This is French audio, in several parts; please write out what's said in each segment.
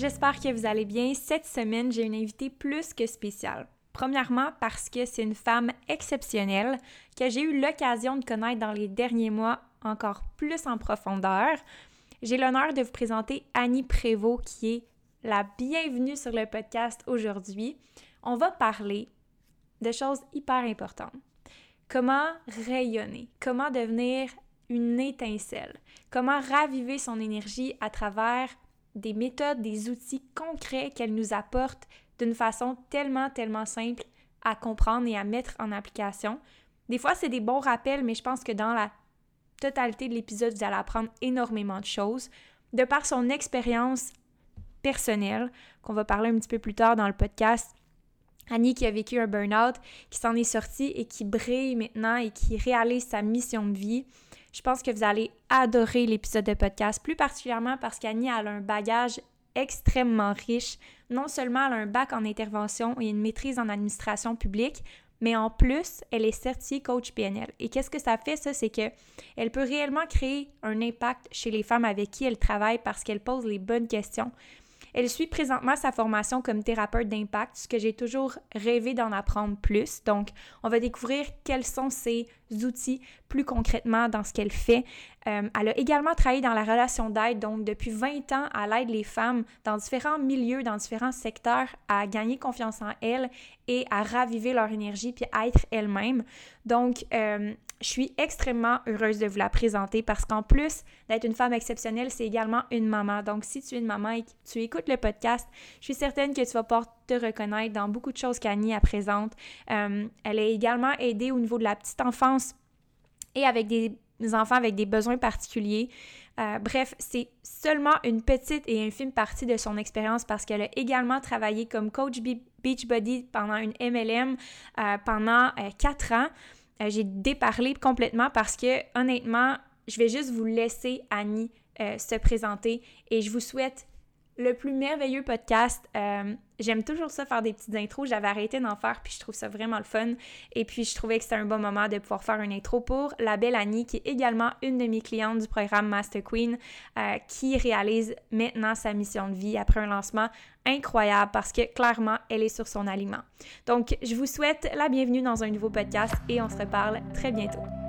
J'espère que vous allez bien. Cette semaine, j'ai une invitée plus que spéciale. Premièrement, parce que c'est une femme exceptionnelle que j'ai eu l'occasion de connaître dans les derniers mois encore plus en profondeur. J'ai l'honneur de vous présenter Annie Prévost, qui est la bienvenue sur le podcast aujourd'hui. On va parler de choses hyper importantes. Comment rayonner, comment devenir une étincelle, comment raviver son énergie à travers des méthodes, des outils concrets qu'elle nous apporte d'une façon tellement, tellement simple à comprendre et à mettre en application. Des fois, c'est des bons rappels, mais je pense que dans la totalité de l'épisode, vous allez apprendre énormément de choses. De par son expérience personnelle, qu'on va parler un petit peu plus tard dans le podcast, Annie qui a vécu un burn-out, qui s'en est sortie et qui brille maintenant et qui réalise sa mission de vie. Je pense que vous allez adorer l'épisode de podcast, plus particulièrement parce qu'Annie a un bagage extrêmement riche. Non seulement elle a un bac en intervention et une maîtrise en administration publique, mais en plus, elle est certifiée coach PNL. Et qu'est-ce que ça fait, ça? C'est que elle peut réellement créer un impact chez les femmes avec qui elle travaille parce qu'elle pose les bonnes questions, elle suit présentement sa formation comme thérapeute d'impact, ce que j'ai toujours rêvé d'en apprendre plus. Donc, on va découvrir quels sont ses outils plus concrètement dans ce qu'elle fait. Euh, elle a également travaillé dans la relation d'aide, donc depuis 20 ans, elle aide les femmes dans différents milieux, dans différents secteurs à gagner confiance en elles et à raviver leur énergie puis à être elles-mêmes. Donc, euh, je suis extrêmement heureuse de vous la présenter parce qu'en plus d'être une femme exceptionnelle, c'est également une maman. Donc, si tu es une maman et que tu écoutes le podcast, je suis certaine que tu vas pouvoir te reconnaître dans beaucoup de choses qu'Annie a présente. Euh, elle a également aidé au niveau de la petite enfance et avec des enfants avec des besoins particuliers. Euh, bref, c'est seulement une petite et infime partie de son expérience parce qu'elle a également travaillé comme coach Beachbody pendant une MLM euh, pendant quatre ans. Euh, j'ai déparlé complètement parce que honnêtement, je vais juste vous laisser Annie euh, se présenter et je vous souhaite le plus merveilleux podcast. Euh, j'aime toujours ça faire des petites intros. J'avais arrêté d'en faire, puis je trouve ça vraiment le fun. Et puis, je trouvais que c'était un bon moment de pouvoir faire une intro pour la belle Annie, qui est également une de mes clientes du programme Master Queen, euh, qui réalise maintenant sa mission de vie après un lancement incroyable parce que clairement, elle est sur son aliment. Donc, je vous souhaite la bienvenue dans un nouveau podcast et on se reparle très bientôt.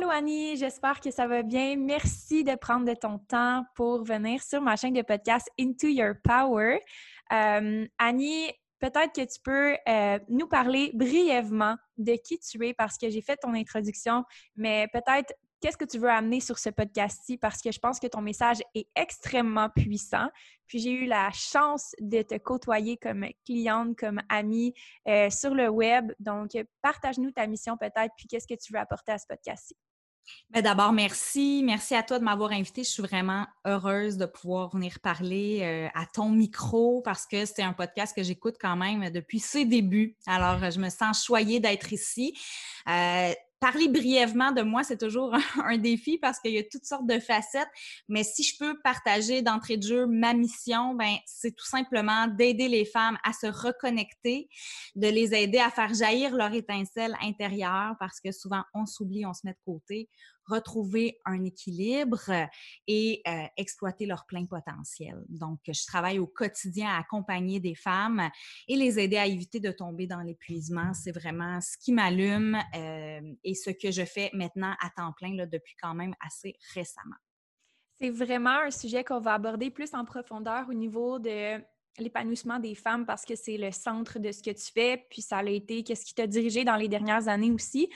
Allô Annie, j'espère que ça va bien. Merci de prendre de ton temps pour venir sur ma chaîne de podcast Into Your Power. Euh, Annie, peut-être que tu peux euh, nous parler brièvement de qui tu es parce que j'ai fait ton introduction, mais peut-être qu'est-ce que tu veux amener sur ce podcast-ci? Parce que je pense que ton message est extrêmement puissant. Puis j'ai eu la chance de te côtoyer comme cliente, comme amie euh, sur le web. Donc, partage-nous ta mission peut-être, puis qu'est-ce que tu veux apporter à ce podcast-ci. Ben, d'abord, merci. Merci à toi de m'avoir invitée. Je suis vraiment heureuse de pouvoir venir parler euh, à ton micro parce que c'est un podcast que j'écoute quand même depuis ses débuts. Alors, je me sens choyée d'être ici. Euh, parler brièvement de moi, c'est toujours un, défi parce qu'il y a toutes sortes de facettes. Mais si je peux partager d'entrée de jeu ma mission, ben c'est tout simplement d'aider les femmes à se reconnecter, de les aider à faire jaillir leur étincelle intérieure parce que souvent on s'oublie, on se met de côté retrouver un équilibre et euh, exploiter leur plein potentiel. Donc, je travaille au quotidien à accompagner des femmes et les aider à éviter de tomber dans l'épuisement. C'est vraiment ce qui m'allume euh, et ce que je fais maintenant à temps plein depuis quand même assez récemment. C'est vraiment un sujet qu'on va aborder plus en profondeur au niveau de l'épanouissement des femmes parce que c'est le centre de ce que tu fais, puis ça a été qu'est-ce qui t'a dirigé dans les dernières années aussi.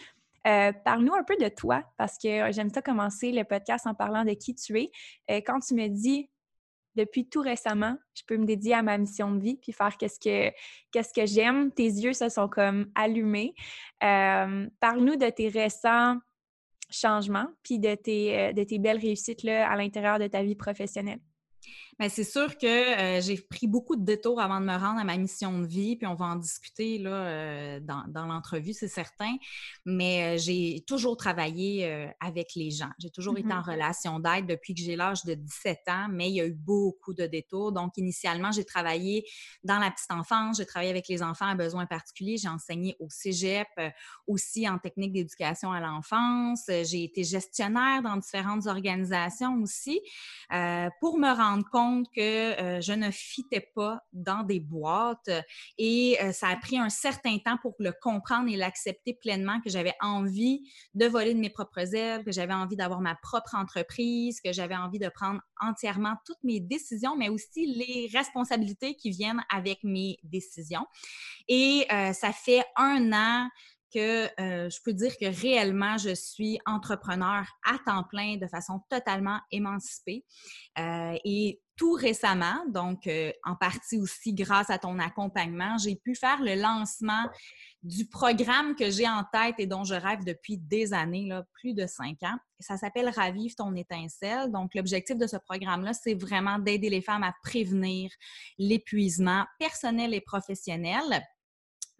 Euh, parle-nous un peu de toi, parce que j'aime ça commencer le podcast en parlant de qui tu es. Euh, quand tu me dis depuis tout récemment, je peux me dédier à ma mission de vie puis faire qu'est-ce que j'aime. Tes yeux se sont comme allumés. Euh, parle-nous de tes récents changements puis de tes, tes belles réussites à l'intérieur de ta vie professionnelle. Bien, c'est sûr que euh, j'ai pris beaucoup de détours avant de me rendre à ma mission de vie, puis on va en discuter là, euh, dans, dans l'entrevue, c'est certain. Mais euh, j'ai toujours travaillé avec les gens. J'ai toujours été en mm-hmm. relation d'aide depuis que j'ai l'âge de 17 ans, mais il y a eu beaucoup de détours. Donc, initialement, j'ai travaillé dans la petite enfance, j'ai travaillé avec les enfants à besoins particuliers, j'ai enseigné au cégep, aussi en technique d'éducation à l'enfance. J'ai été gestionnaire dans différentes organisations aussi pour me rendre compte que euh, je ne fitais pas dans des boîtes et euh, ça a pris un certain temps pour le comprendre et l'accepter pleinement que j'avais envie de voler de mes propres ailes, que j'avais envie d'avoir ma propre entreprise, que j'avais envie de prendre entièrement toutes mes décisions, mais aussi les responsabilités qui viennent avec mes décisions. Et euh, ça fait un an que je peux dire que réellement, je suis entrepreneur à temps plein de façon totalement émancipée. et tout récemment, donc en partie aussi grâce à ton accompagnement, j'ai pu faire le lancement du programme que j'ai en tête et dont je rêve depuis des années, là, plus de cinq ans. Ça s'appelle Ravive ton étincelle. Donc, l'objectif de ce programme-là, c'est vraiment d'aider les femmes à prévenir l'épuisement personnel et professionnel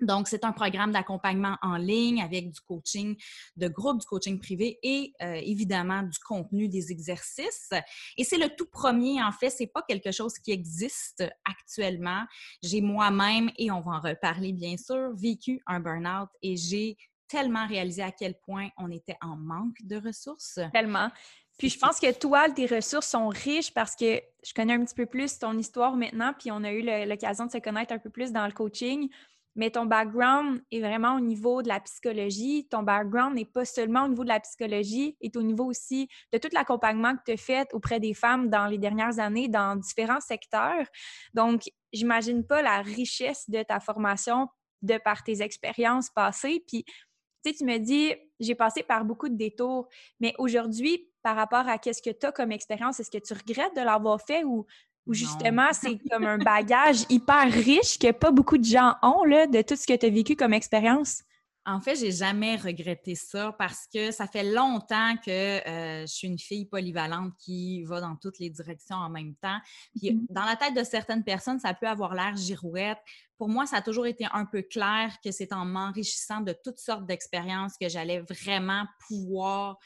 donc, c'est un programme d'accompagnement en ligne avec du coaching de groupe, du coaching privé et euh, évidemment du contenu des exercices. Et c'est le tout premier, en fait, c'est pas quelque chose qui existe actuellement. J'ai moi-même, et on va en reparler bien sûr, vécu un burn-out et j'ai tellement réalisé à quel point on était en manque de ressources. Tellement. Puis je pense que toi, tes ressources sont riches parce que je connais un petit peu plus ton histoire maintenant, puis on a eu l'occasion de se connaître un peu plus dans le coaching mais ton background est vraiment au niveau de la psychologie. Ton background n'est pas seulement au niveau de la psychologie, est au niveau aussi de tout l'accompagnement que tu as fait auprès des femmes dans les dernières années dans différents secteurs. Donc, j'imagine pas la richesse de ta formation de par tes expériences passées. Puis, tu sais, tu me dis, j'ai passé par beaucoup de détours, mais aujourd'hui, par rapport à qu'est-ce que tu as comme expérience, est-ce que tu regrettes de l'avoir fait ou ou justement, c'est comme un bagage hyper riche que pas beaucoup de gens ont là, de tout ce que tu as vécu comme expérience? En fait, j'ai jamais regretté ça parce que ça fait longtemps que euh, je suis une fille polyvalente qui va dans toutes les directions en même temps. Puis mm-hmm. dans la tête de certaines personnes, ça peut avoir l'air girouette. Pour moi, ça a toujours été un peu clair que c'est en m'enrichissant de toutes sortes d'expériences que j'allais vraiment pouvoir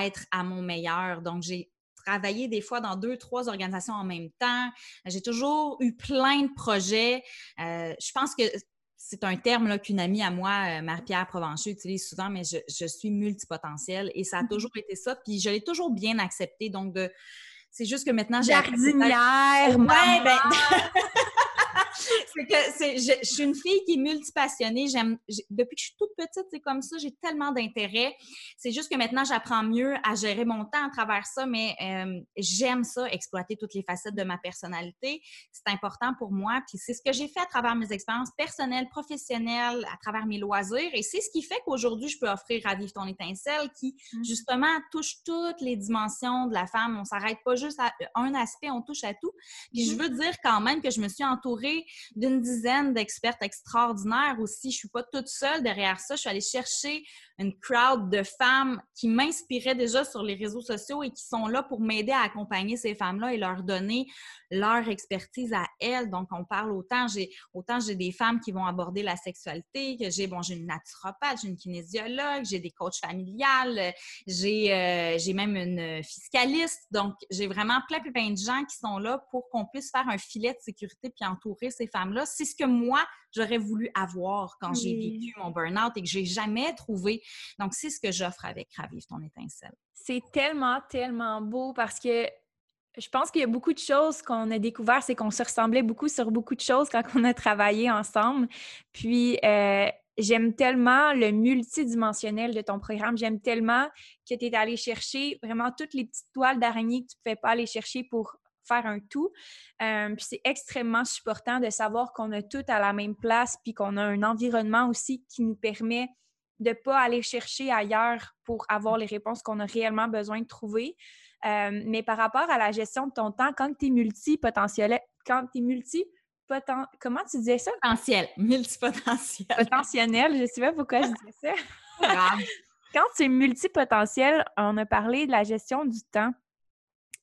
être à mon meilleur. Donc, j'ai travaillé des fois dans deux, trois organisations en même temps. J'ai toujours eu plein de projets. Euh, je pense que c'est un terme qu'une amie à moi, euh, Marie-Pierre Provencher, utilise souvent, mais je, suis multipotentielle et ça a mmh toujours été ça. Puis je l'ai toujours bien accepté. Donc, c'est juste que maintenant, j'ai. Jardinière, ouais, ben... c'est que c'est, je, suis une fille qui est multipassionnée. J'aime, depuis que je suis toute petite, c'est comme ça, j'ai tellement d'intérêt. C'est juste que maintenant, j'apprends mieux à gérer mon temps à travers ça, mais euh, j'aime ça, exploiter toutes les facettes de ma personnalité. C'est important pour moi. Puis c'est ce que j'ai fait à travers mes expériences personnelles, professionnelles, à travers mes loisirs. Et c'est ce qui fait qu'aujourd'hui, je peux offrir à vivre ton étincelle qui, mmh. justement, touche toutes les dimensions de la femme. On s'arrête pas juste à un aspect, on touche à tout. Puis je mmh. veux dire quand même que je me suis entourée d'une dizaine d'expertes extraordinaires aussi. Je suis pas toute seule derrière ça. Je suis allée chercher une crowd de femmes qui m'inspiraient déjà sur les réseaux sociaux et qui sont là pour m'aider à accompagner ces femmes-là et leur donner leur expertise à elles. Donc, on parle autant, j'ai autant j'ai des femmes qui vont aborder la sexualité, que j'ai bon, j'ai une naturopathe, j'ai une kinésiologue, j'ai des coachs familiales, j'ai euh, j'ai même une fiscaliste. Donc, j'ai vraiment plein, plein de gens qui sont là pour qu'on puisse faire un filet de sécurité puis entourer ces femmes-là. C'est ce que moi, j'aurais voulu avoir quand j'ai vécu mon burn-out et que j'ai jamais trouvé. Donc, c'est ce que j'offre avec Ravive ton étincelle. C'est tellement, tellement beau parce que je pense qu'il y a beaucoup de choses qu'on a découvert, c'est qu'on se ressemblait beaucoup sur beaucoup de choses quand on a travaillé ensemble. Puis, euh, j'aime tellement le multidimensionnel de ton programme. J'aime tellement que tu es allé chercher vraiment toutes les petites toiles d'araignée que tu ne pouvais pas aller chercher pour faire un tout. Euh, puis c'est extrêmement supportant de savoir qu'on a tout à la même place, puis qu'on a un environnement aussi qui nous permet de ne pas aller chercher ailleurs pour avoir les réponses qu'on a réellement besoin de trouver. Euh, mais par rapport à la gestion de ton temps, quand tu es multipotentiel, quand tu es multi comment tu disais ça? Potentiel, multipotentiel. Potentiel, je ne sais pas pourquoi je disais ça. quand tu es multipotentiel, on a parlé de la gestion du temps.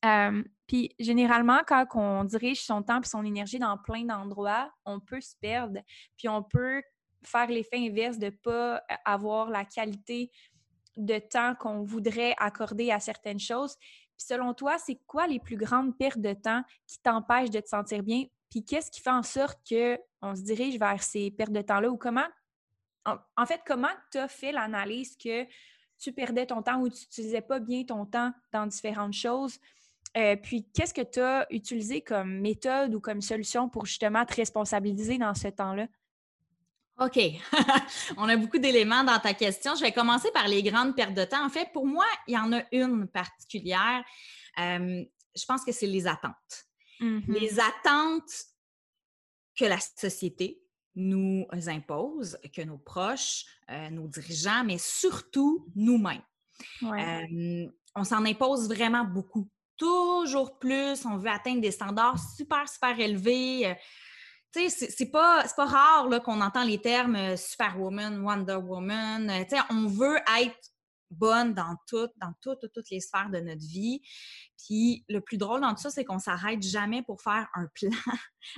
Euh, puis généralement, quand on dirige son temps et son énergie dans plein d'endroits, on peut se perdre. Puis on peut faire l'effet inverse de ne pas euh, avoir la qualité de temps qu'on voudrait accorder à certaines choses. Puis selon toi, c'est quoi les plus grandes pertes de temps qui t'empêchent de te sentir bien? Puis qu'est-ce qui fait en sorte qu'on se dirige vers ces pertes de temps-là? Ou comment, en, fait, comment tu as fait l'analyse que tu perdais ton temps ou tu n'utilisais pas bien ton temps dans différentes choses? Euh, puis, qu'est-ce que tu as utilisé comme méthode ou comme solution pour justement te responsabiliser dans ce temps-là? OK. On a beaucoup d'éléments dans ta question. Je vais commencer par les grandes pertes de temps. En fait, pour moi, il y en a une particulière. Euh, je pense que c'est les attentes. Mm-hmm. Les attentes que la société nous impose, que nos proches, euh, nos dirigeants, mais surtout nous-mêmes. Euh, on s'en impose vraiment beaucoup. Toujours plus. On veut atteindre des standards super, super élevés tu sais, c'est pas, pas rare qu'on entend les termes euh, Superwoman, Wonder Woman. Euh, tu sais, on veut être bonne dans toutes, dans toutes, toutes les sphères de notre vie. Puis le plus drôle dans tout ça, c'est qu'on s'arrête jamais pour faire un plan.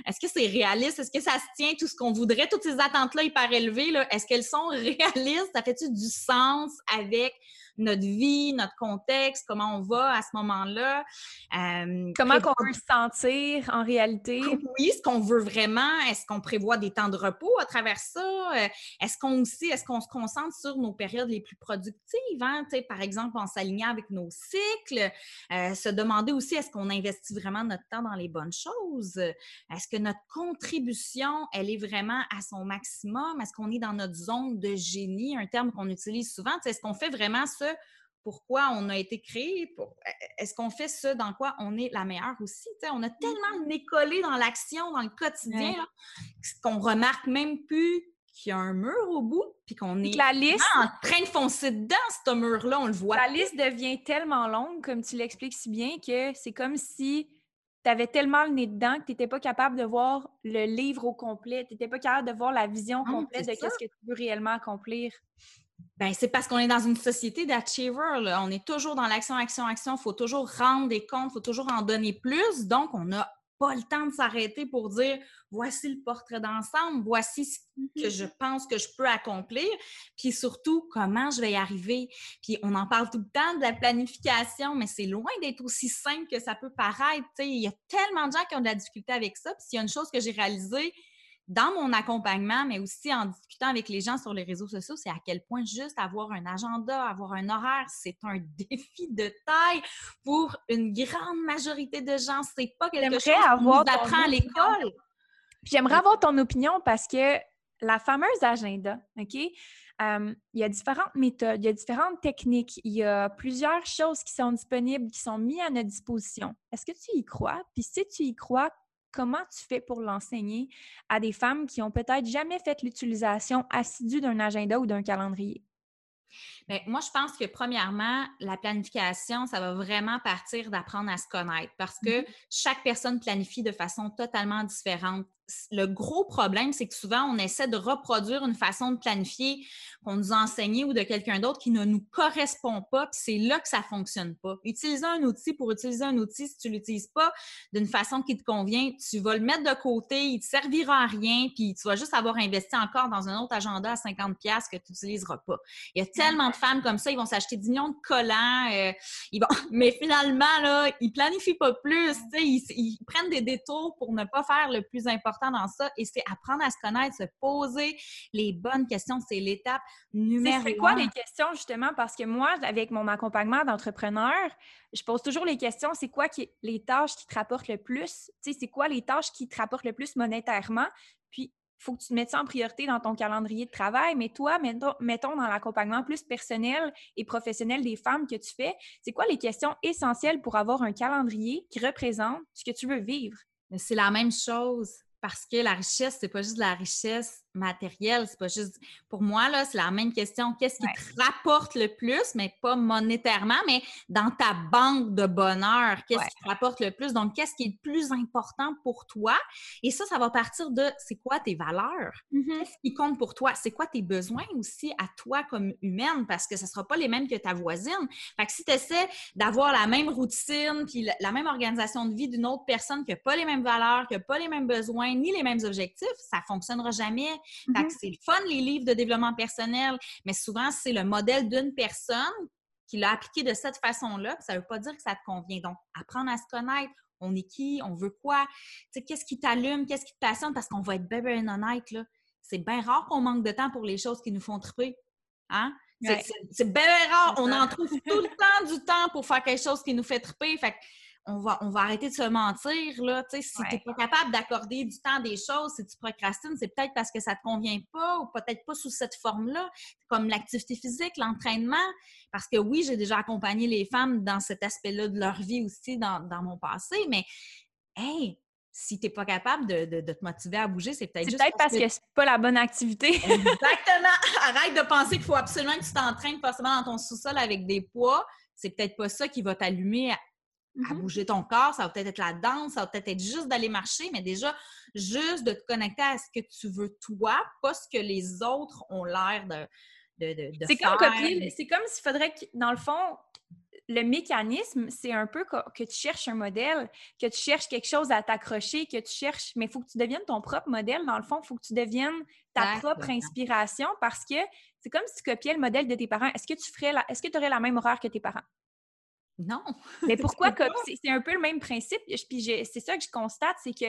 Est-ce que c'est réaliste? Est-ce que ça se tient tout ce qu'on voudrait? Toutes ces attentes-là hyper élevées, est-ce qu'elles sont réalistes? Ça fait-tu du sens avec notre vie, notre contexte, comment on va à ce moment-là. Euh, comment qu'on veut se sentir en réalité? Oui, ce qu'on veut vraiment. Est-ce qu'on prévoit des temps de repos à travers ça? Euh, est-ce qu'on aussi, est-ce qu'on se concentre sur nos périodes les plus productives? Hein? Par exemple, en s'alignant avec nos cycles, euh, se demander aussi est-ce qu'on investit vraiment notre temps dans les bonnes choses? Est-ce que notre contribution, elle est vraiment à son maximum? Est-ce qu'on est dans notre zone de génie, un terme qu'on utilise souvent? Est-ce qu'on fait vraiment pourquoi on a été créé, e, est-ce qu'on fait ce dans quoi on est la meilleure aussi? on a tellement le nez collé dans l'action, dans le quotidien, qu'on remarque même plus qu'il y a un mur au bout, puis qu'on est la liste, en train de foncer dedans, ce mur-là, on le voit. La liste devient tellement longue, comme tu l'expliques si bien, que c'est comme si tu avais tellement le nez dedans que tu n'étais pas capable de voir le livre au complet, tu n'étais pas capable de voir la vision complète de ce que tu veux réellement accomplir. Ben, c'est parce qu'on est dans une société d'achievers. On est toujours dans l'action, action, action. Il faut toujours rendre des comptes, il faut toujours en donner plus. Donc, on n'a pas le temps de s'arrêter pour dire voici le portrait d'ensemble, voici ce que je mm-hmm. pense que je peux accomplir, puis surtout comment je vais y arriver. Puis on en parle tout le temps de la planification, mais c'est loin d'être aussi simple que ça peut paraître. il y a tellement de gens qui ont de la difficulté avec ça. Puis s'il y a une chose que j'ai réalisée, dans mon accompagnement, mais aussi en discutant avec les gens sur les réseaux sociaux, c'est à quel point juste avoir un agenda, avoir un horaire, c'est un défi de taille pour une grande majorité de gens. C'est pas quelque chose qu'on apprend à l'école. J'aimerais avoir ton opinion parce que la fameuse agenda, OK? il y a différentes méthodes, il y a différentes techniques, il y a plusieurs choses qui sont disponibles, qui sont mises à notre disposition. Est-ce que tu y crois? Puis si tu y crois, comment tu fais pour l'enseigner à des femmes qui ont peut-être jamais fait l'utilisation assidue d'un agenda ou d'un calendrier? Bien, moi, je pense que premièrement, la planification, ça va vraiment partir d'apprendre à se connaître parce que mm-hmm. chaque personne planifie de façon totalement différente. Le gros problème, c'est que souvent, on essaie de reproduire une façon de planifier qu'on nous a enseigné ou de quelqu'un d'autre qui ne nous correspond pas, puis c'est là que ça ne fonctionne pas. Utiliser un outil pour utiliser un outil, si tu ne l'utilises pas d'une façon qui te convient, tu vas le mettre de côté, il ne te servira à rien, puis tu vas juste avoir investi encore dans un autre agenda à 50$ que tu n'utiliseras pas. Il y a tellement de femmes comme ça, ils vont s'acheter 10 millions de collants, euh, ils vont... mais finalement, là, ils planifient pas plus, ils, ils prennent des détours pour ne pas faire le plus important dans ça et c'est apprendre à se connaître, se poser les bonnes questions. C'est l'étape numéro C'est quoi les questions, justement? Parce que moi, avec mon accompagnement d'entrepreneur, je pose toujours les questions, c'est quoi qui, les tâches qui te rapportent le plus? Tu sais, c'est quoi les tâches qui te rapportent le plus monétairement? Puis, il faut que tu te mettes ça en priorité dans ton calendrier de travail. Mais toi, mettons, mettons dans l'accompagnement plus personnel et professionnel des femmes que tu fais, c'est quoi les questions essentielles pour avoir un calendrier qui représente ce que tu veux vivre? C'est la même chose parce que la richesse, c'est pas juste de la richesse matériel, c'est pas juste. Pour moi, là, c'est la même question. Qu'est-ce qui te rapporte le plus, mais pas monétairement, mais dans ta banque de bonheur, qu'est-ce qui te rapporte le plus? Donc, qu'est-ce qui est le plus important pour toi? Et ça, ça va partir de c'est quoi tes valeurs? Mm-hmm. Qu'est-ce qui compte pour toi? C'est quoi tes besoins aussi à toi comme humaine? Parce que ce ne sera pas les mêmes que ta voisine. Fait que si tu essaies d'avoir la même routine, puis la même organisation de vie d'une autre personne qui n'a pas les mêmes valeurs, qui n'a pas les mêmes besoins, ni les mêmes objectifs, ça ne fonctionnera jamais. Mm-hmm. c'est le fun, les livres de développement personnel, mais souvent, c'est le modèle d'une personne qui l'a appliqué de cette façon-là. Ça ne veut pas dire que ça te convient. Donc, apprendre à se connaître. On est qui? On veut quoi? qu'est-ce qui t'allume? Qu'est-ce qui te passionne? Parce qu'on va être bien, bien honnête, là. C'est bien rare qu'on manque de temps pour les choses qui nous font triper. Hein? C'est bien rare. On en trouve tout le temps du temps pour faire quelque chose qui nous fait triper. Fait on va, on va arrêter de se mentir. Là. si tu n'es pas capable d'accorder du temps des choses, si tu procrastines, c'est peut-être parce que ça ne te convient pas ou peut-être pas sous cette forme-là, comme l'activité physique, l'entraînement. Parce que oui, j'ai déjà accompagné les femmes dans cet aspect-là de leur vie aussi dans, mon passé, mais hey, si tu n'es pas capable de, te motiver à bouger, c'est peut-être juste. peut-être parce, que, c'est pas la bonne activité. Exactement. Arrête de penser qu'il faut absolument que tu t'entraînes forcément dans ton sous-sol avec des poids. C'est peut-être pas ça qui va t'allumer à mmh bouger ton corps, ça va peut-être être la danse, ça va peut-être être juste d'aller marcher, mais déjà, juste de te connecter à ce que tu veux toi, pas ce que les autres ont l'air de, de, de, c'est Comme copier, c'est comme s'il faudrait que, dans le fond, le mécanisme, c'est un peu que, tu cherches un modèle, que tu cherches quelque chose à t'accrocher, que tu cherches, mais il faut que tu deviennes ton propre modèle. Dans le fond, il faut que tu deviennes ta propre inspiration parce que c'est comme si tu copiais le modèle de tes parents. Est-ce que tu ferais est-ce que tu aurais la même horaire que tes parents? Non. Mais pourquoi C'est un peu le même principe. Puis c'est ça que je constate, c'est que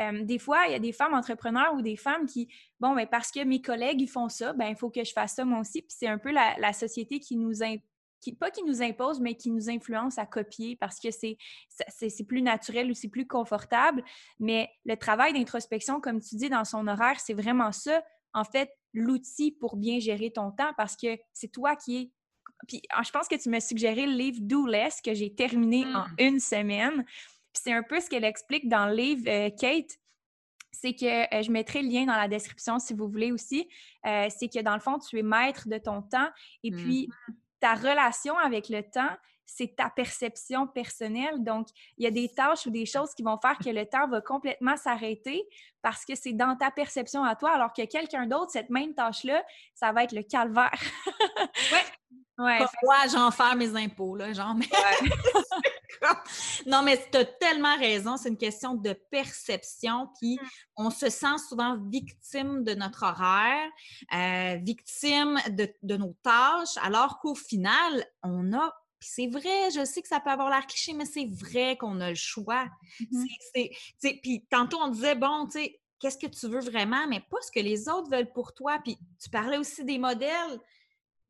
euh, des fois, il y a des femmes entrepreneurs ou des femmes qui, bon, mais ben, parce que mes collègues ils font ça, ben il faut que je fasse ça moi aussi. Puis c'est un peu la, société qui nous qui, pas qui nous impose, mais qui nous influence à copier parce que c'est plus naturel ou c'est plus confortable. Mais le travail d'introspection, comme tu dis dans son horaire, c'est vraiment ça, en fait, l'outil pour bien gérer ton temps parce que c'est toi qui es puis ah, je pense que tu m'as suggéré le livre Do Less que j'ai terminé en mmh. une semaine. Puis c'est un peu ce qu'elle explique dans le livre, euh, Kate. C'est que euh, je mettrai le lien dans la description si vous voulez aussi. Euh, c'est que dans le fond, tu es maître de ton temps et puis mmh. ta relation avec le temps, c'est ta perception personnelle. Donc, il y a des tâches ou des choses qui vont faire que le temps va complètement s'arrêter parce que c'est dans ta perception à toi, alors que quelqu'un d'autre, cette même tâche-là, ça va être le calvaire. oui. Ouais, moi, j'en fais mes impôts, là, genre. non, mais tu as tellement raison. C'est une question de perception. Puis, mmh. on se sent souvent victime de notre horaire, euh, victime de, de, nos tâches, alors qu'au final, on a puis c'est vrai, je sais que ça peut avoir l'air cliché, mais c'est vrai qu'on a le choix. Mmh puis tantôt, on disait, bon, tu sais, qu'est-ce que tu veux vraiment, mais pas ce que les autres veulent pour toi. Puis tu parlais aussi des modèles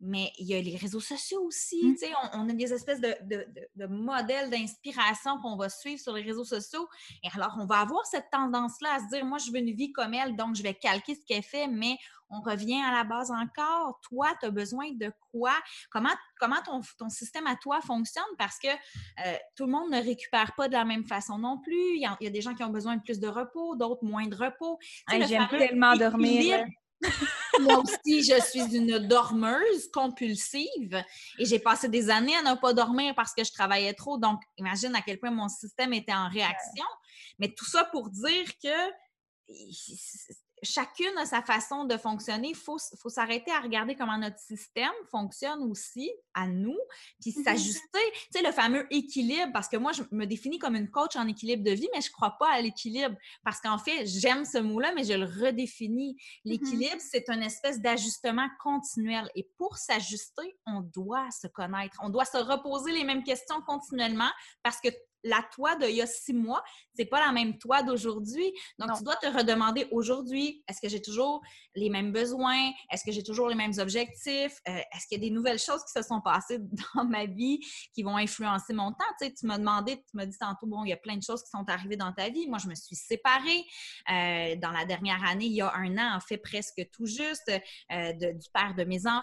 mais il y a les réseaux sociaux aussi. Mmh. On, on, a des espèces de, de, modèles d'inspiration qu'on va suivre sur les réseaux sociaux. Et alors, on va avoir cette tendance-là à se dire, moi, je veux une vie comme elle, donc je vais calquer ce qu'elle fait, mais on revient à la base encore. Toi, tu as besoin de quoi? Comment, comment ton, ton, système à toi fonctionne? Parce que euh, tout le monde ne récupère pas de la même façon non plus. Il y a, il y a des gens qui ont besoin de plus de repos, d'autres moins de repos. J'aime tellement dormir. Moi aussi, je suis une dormeuse compulsive et j'ai passé des années à ne pas dormir parce que je travaillais trop. Donc, imagine à quel point mon système était en réaction. Mais tout ça pour dire que chacune a sa façon de fonctionner. Il faut, faut s'arrêter à regarder comment notre système fonctionne aussi à nous, puis mmh s'ajuster. Tu sais, le fameux équilibre, parce que moi, je me définis comme une coach en équilibre de vie, mais je ne crois pas à l'équilibre. Parce qu'en fait, j'aime ce mot-là, mais je le redéfinis. Mmh l'équilibre, c'est une espèce d'ajustement continuel. Et pour s'ajuster, on doit se connaître. On doit se reposer les mêmes questions continuellement parce que la toi d'il y a six mois, c'est pas la même toi d'aujourd'hui. Donc, tu dois te redemander aujourd'hui, est-ce que j'ai toujours les mêmes besoins? Est-ce que j'ai toujours les mêmes objectifs? Euh, est-ce qu'il y a des nouvelles choses qui se sont passées dans ma vie qui vont influencer mon temps? Tu, sais, tu m'as demandé, tu m'as dit tantôt, bon, il y a plein de choses qui sont arrivées dans ta vie. Moi, je me suis séparée euh, dans la dernière année, il y a un an, en fait, presque tout juste, euh, du père de mes enfants.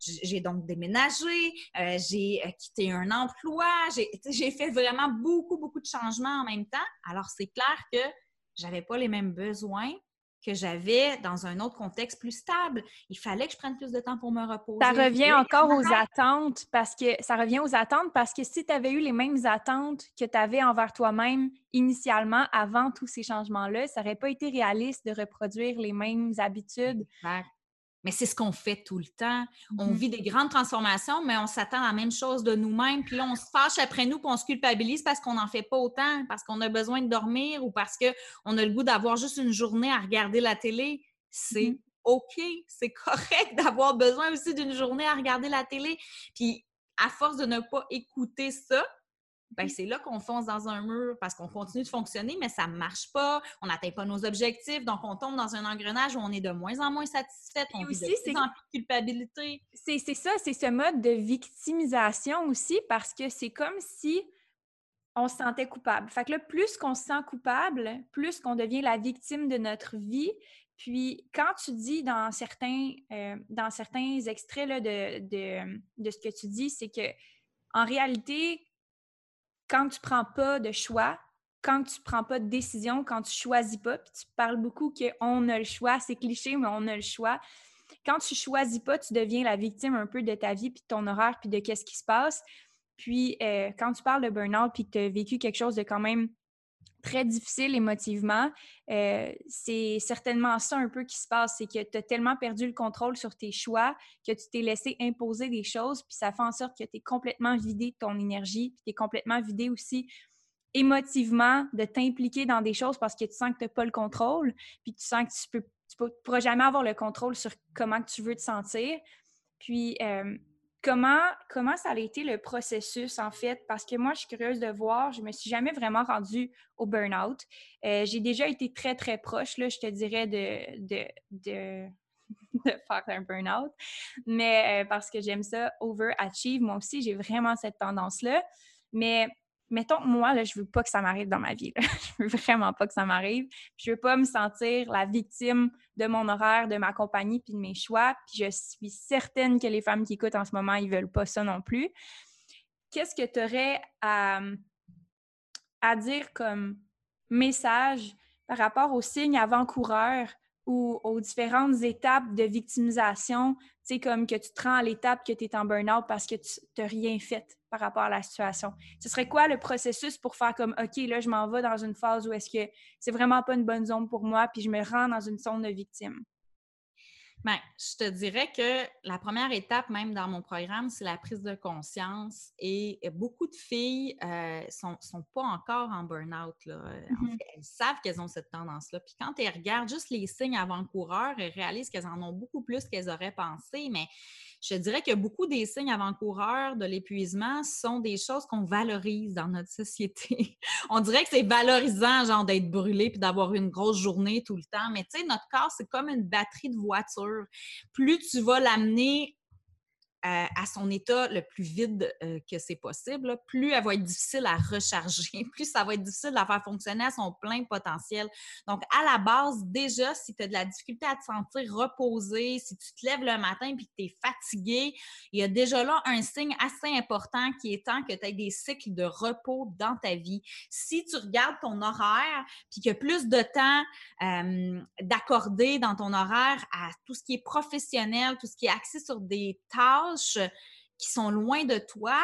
J'ai donc déménagé, j'ai quitté un emploi, j'ai fait vraiment beaucoup beaucoup, beaucoup de changements en même temps. Alors, c'est clair que j'avais pas les mêmes besoins que j'avais dans un autre contexte plus stable. Il fallait que je prenne plus de temps pour me reposer. Ça revient encore aux attentes parce que ça revient aux attentes parce que si tu avais eu les mêmes attentes que tu avais envers toi-même initialement avant tous ces changements-là, ça n'aurait pas été réaliste de reproduire les mêmes habitudes. Mais c'est ce qu'on fait tout le temps. On mmh vit des grandes transformations, mais on s'attend à la même chose de nous-mêmes. Puis là, on se fâche après nous, puis on se culpabilise parce qu'on n'en fait pas autant, parce qu'on a besoin de dormir ou parce qu'on a le goût d'avoir juste une journée à regarder la télé. C'est mmh OK, c'est correct d'avoir besoin aussi d'une journée à regarder la télé. Puis à force de ne pas écouter ça, ben, c'est là qu'on fonce dans un mur parce qu'on continue de fonctionner, mais ça ne marche pas, on n'atteint pas nos objectifs, donc on tombe dans un engrenage où on est de moins en moins satisfait, on vit de plus en plus de culpabilité. C'est ça, c'est ce mode de victimisation aussi parce que c'est comme si on se sentait coupable. Fait que là, plus qu'on se sent coupable, plus qu'on devient la victime de notre vie. Puis quand tu dis dans certains, euh, dans certains extraits de, de, de ce que tu dis, c'est que en réalité, quand tu prends pas de choix, quand tu prends pas de décision, quand tu choisis pas, puis tu parles beaucoup qu'on a le choix, c'est cliché, mais on a le choix. Quand tu choisis pas, tu deviens la victime un peu de ta vie, puis de ton horaire, puis de qu'est-ce qui se passe. Puis euh, quand tu parles de burn-out, puis que tu as vécu quelque chose de quand même très difficile émotivement, euh, c'est certainement ça un peu qui se passe, c'est que tu as tellement perdu le contrôle sur tes choix que tu t'es laissé imposer des choses, puis ça fait en sorte que tu es complètement vidé de ton énergie, puis tu es complètement vidé aussi émotivement de t'impliquer dans des choses parce que tu sens que tu n'as pas le contrôle, puis tu sens que tu peux tu pourras jamais avoir le contrôle sur comment tu veux te sentir. Puis, euh, Comment, comment ça a été le processus, en fait? Parce que moi, je suis curieuse de voir, je ne me suis jamais vraiment rendue au burn-out. Euh, j'ai déjà été très, très proche, là, je te dirais, de, de, de, faire un burn-out. Mais euh, parce que j'aime ça, overachieve, moi aussi, j'ai vraiment cette tendance-là. Mais mettons, moi, là, je veux pas que ça m'arrive dans ma vie. Là. Je veux vraiment pas que ça m'arrive. Je veux pas me sentir la victime de mon horaire, de ma compagnie, puis de mes choix. Je suis certaine que les femmes qui écoutent en ce moment, ils veulent pas ça non plus. Qu'est-ce que tu aurais à, à dire comme message par rapport aux signes avant-coureurs ou aux différentes étapes de victimisation, tu sais, comme que tu te rends à l'étape que tu es en burn-out parce que tu n'as rien fait par rapport à la situation. Ce serait quoi le processus pour faire comme, OK, là, je m'en vais dans une phase où est-ce que c'est vraiment pas une bonne zone pour moi, puis je me rends dans une zone de victime? Bien, je te dirais que la première étape, même dans mon programme, c'est la prise de conscience. Et beaucoup de filles ne euh, sont, pas encore en burn-out. Mm-hmm. elles savent qu'elles ont cette tendance-là. Puis quand elles regardent juste les signes avant-coureurs, elles réalisent qu'elles en ont beaucoup plus qu'elles auraient pensé. Mais je dirais que beaucoup des signes avant-coureurs de l'épuisement sont des choses qu'on valorise dans notre société. On dirait que c'est valorisant, genre, d'être brûlé puis d'avoir une grosse journée tout le temps. Mais tu sais, notre corps, c'est comme une batterie de voiture. Plus tu vas l'amener euh, à, son état le plus vide euh, que c'est possible, plus elle va être difficile à recharger, plus ça va être difficile de la faire fonctionner à son plein potentiel. Donc, à la base, déjà, si tu as de la difficulté à te sentir reposé, si tu te lèves le matin et que tu es fatigué, il y a déjà là un signe assez important qui est temps que tu aies des cycles de repos dans ta vie. Si tu regardes ton horaire, puis qu'il y a plus de temps d'accorder dans ton horaire à tout ce qui est professionnel, tout ce qui est axé sur des tâches, qui sont loin de toi,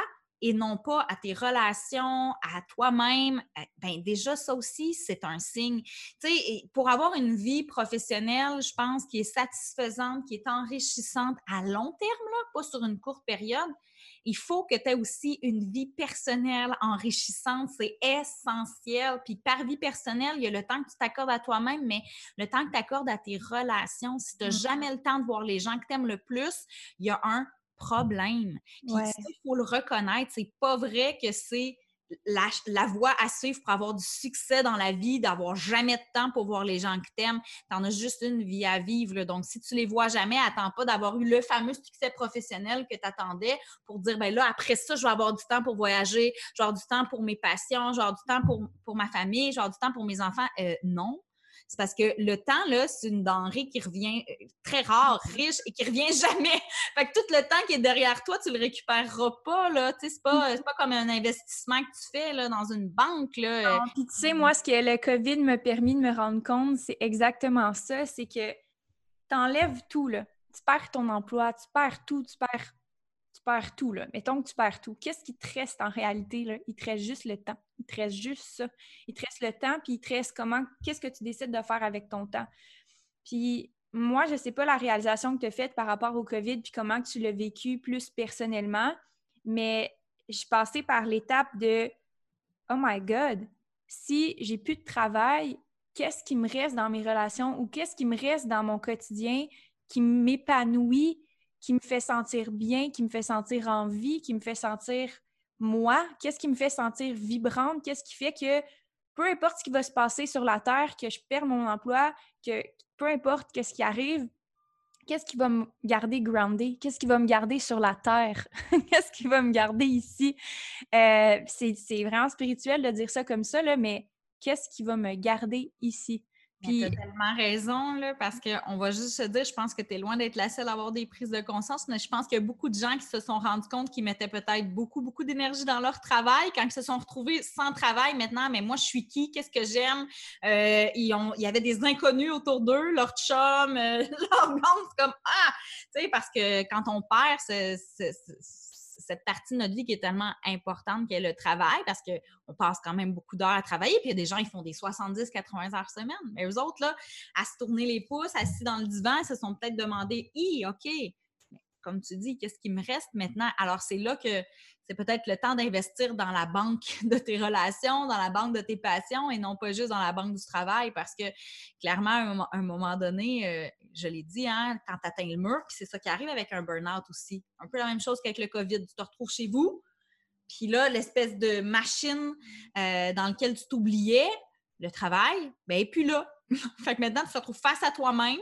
et non pas à tes relations, à toi-même, euh, ben déjà ça aussi, c'est un signe. Tu sais, pour avoir une vie professionnelle, je pense, qui est satisfaisante, qui est enrichissante à long terme, là, pas sur une courte période, il faut que tu aies aussi une vie personnelle enrichissante. C'est essentiel. Puis par vie personnelle, il y a le temps que tu t'accordes à toi-même, mais le temps que tu accordes à tes relations. Si tu n'as mmh. jamais le temps de voir les gens que tu aimes le plus, il y a un problème. il faut le reconnaître. C'est pas vrai que c'est la, voie à suivre pour avoir du succès dans la vie, d'avoir jamais de temps pour voir les gens que tu aimes. Tu en as juste une vie à vivre. Donc, si tu les vois jamais, attends pas d'avoir eu le fameux succès professionnel que tu attendais pour dire, ben là, après ça, je vais avoir du temps pour voyager, je vais avoir du temps pour mes passions, je vais avoir du temps pour, pour ma famille, je vais avoir du temps pour mes enfants. Euh, non, c'est parce que le temps, là, c'est une denrée qui revient euh, très rare, riche et qui revient jamais. fait que tout le temps qui est derrière toi, tu le récupéreras pas, là. Tu sais, c'est pas, pas comme un investissement que tu fais, là, dans une banque, là. Puis tu sais, moi, ce que le COVID m'a permis de me rendre compte, c'est exactement ça. C'est que tu enlèves tout, là. Tu perds ton emploi, tu perds tout, tu perds tu perds tout, là. Mettons que tu perds tout. Qu'est-ce qui te reste en réalité, là? Il te reste juste le temps. Il te reste juste ça. Il te reste le temps, puis il te reste comment, qu'est-ce que tu décides de faire avec ton temps. Puis moi, je ne sais pas la réalisation que tu as faite par rapport au COVID, puis comment tu l'as vécu plus personnellement, mais je suis passée par l'étape de Oh my God, si j'ai plus de travail, qu'est-ce qui me reste dans mes relations ou qu'est-ce qui me reste dans mon quotidien qui m'épanouit, qui me fait sentir bien, qui me fait sentir en vie, qui me fait sentir moi, qu'est-ce qui me fait sentir vibrante, qu'est-ce qui fait que peu importe ce qui va se passer sur la Terre, que je perds mon emploi, que peu importe ce qui arrive, qu'est-ce qui va me garder grounded? Qu'est-ce qui va me garder sur la Terre? qu'est-ce qui va me garder ici? Euh, c'est vraiment spirituel de dire ça comme ça, mais qu'est-ce qui va me garder ici? Tu as tellement raison, là, parce qu'on va juste se dire, je pense que tu es loin d'être la seule à avoir des prises de conscience, mais je pense qu'il y a beaucoup de gens qui se sont rendus compte qu'ils mettaient peut-être beaucoup, beaucoup d'énergie dans leur travail quand ils se sont retrouvés sans travail maintenant. Mais moi, je suis qui? Qu'est-ce que j'aime? Euh, il y avait des inconnus autour d'eux, leur chum, euh, leur blonde. Comme, ah! Tu sais, parce que quand on perd, c'est cette partie de notre vie qui est tellement importante qu'est le travail, parce qu'on passe quand même beaucoup d'heures à travailler, puis il y a des gens qui font des 70-80 heures semaine. Mais eux autres, là, à se tourner les pouces, assis dans le divan, ils se sont peut-être demandé Hi, OK, comme tu dis, qu'est-ce qui me reste maintenant? Alors, c'est là que c'est peut-être le temps d'investir dans la banque de tes relations, dans la banque de tes passions et non pas juste dans la banque du travail parce que clairement, à un, moment donné, euh, je l'ai dit, hein, quand tu atteins le mur, c'est ça qui arrive avec un burn-out aussi. Un peu la même chose qu'avec le COVID. Tu te retrouves chez vous, puis là, l'espèce de machine euh, dans laquelle tu t'oubliais, le travail, ben, et puis là. fait que maintenant, tu te retrouves face à toi-même,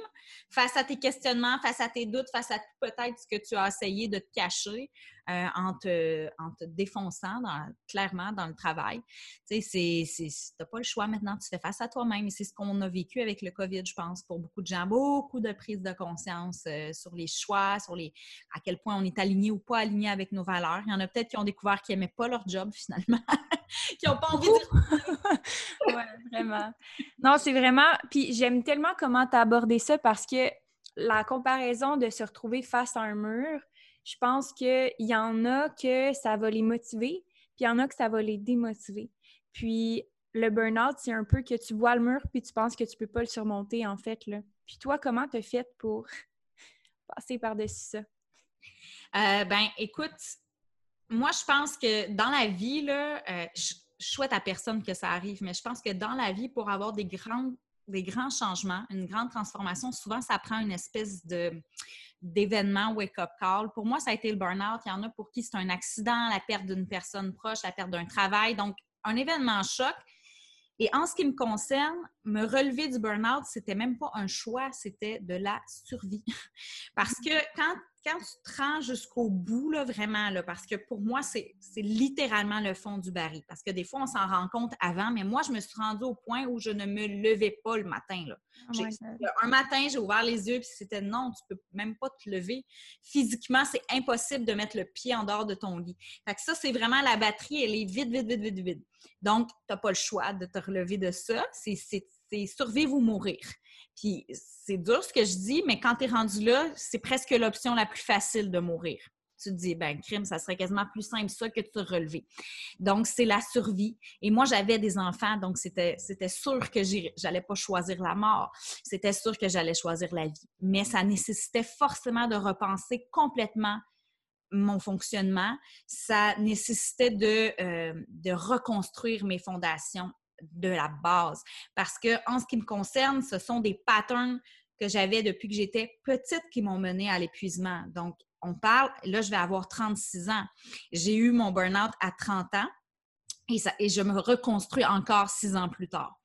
face à tes questionnements, face à tes doutes, face à peut-être ce que tu as essayé de te cacher euh, en, te, défonçant clairement dans le travail. Tu sais, n'as pas le choix maintenant, tu fais face à toi-même c'est ce qu'on a vécu avec le COVID, je pense, pour beaucoup de gens. Beaucoup de prise de conscience euh, sur les choix, sur les à quel point on est aligné ou pas aligné avec nos valeurs. Il y en a peut-être qui ont découvert qu'ils n'aimaient pas leur job finalement, qui n'ont pas envie de... oui, vraiment. Non, c'est vraiment... Puis j'aime tellement comment tu as abordé ça parce que la comparaison de se retrouver face à un mur, je pense qu'il y en a que ça va les motiver, puis il y en a que ça va les démotiver. Puis le burn-out, c'est un peu que tu vois le mur, puis tu penses que tu peux pas le surmonter, en fait. Là. Puis toi, comment tu as fait pour passer par-dessus ça? Euh, ben, écoute, moi, je pense que dans la vie, là, euh, je, souhaite à personne que ça arrive, mais je pense que dans la vie, pour avoir des grands, des grands changements, une grande transformation, souvent, ça prend une espèce de d'événement wake-up call. Pour moi, ça a été le burn-out. Il y en a pour qui c'est un accident, la perte d'une personne proche, la perte d'un travail. Donc, un événement choc. Et en ce qui me concerne, me relever du burn-out, c'était même pas un choix, c'était de la survie. Parce que quand quand tu te rends jusqu'au bout, là, vraiment, là, parce que pour moi, c'est littéralement le fond du baril. Parce que des fois, on s'en rend compte avant, mais moi, je me suis rendue au point où je ne me levais pas le matin. Là. Oh un matin, j'ai ouvert les yeux, puis c'était non, tu peux même pas te lever. Physiquement, c'est impossible de mettre le pied en dehors de ton lit. Fait que ça, c'est vraiment la batterie, elle est vide, vide, vide, vide, vide. Donc, tu n'as pas le choix de te relever de ça. C'est survivre ou mourir. Puis c'est dur ce que je dis, mais quand tu es rendu là, c'est presque l'option la plus facile de mourir. tu te dis, ben, crime, ça serait quasiment plus simple ça que de se relever. Donc, c'est la survie. Et moi, j'avais des enfants, donc c'était sûr que j'allais pas choisir la mort. C'était sûr que j'allais choisir la vie. Mais ça nécessitait forcément de repenser complètement mon fonctionnement. Ça nécessitait de, euh, de reconstruire mes fondations de la base. Parce que, en ce qui me concerne, ce sont des patterns que j'avais depuis que j'étais petite qui m'ont mené à l'épuisement. Donc, on parle, là, je vais avoir 36 ans. J'ai eu mon burn-out à 30 ans. Et, je me reconstruis encore six ans plus tard.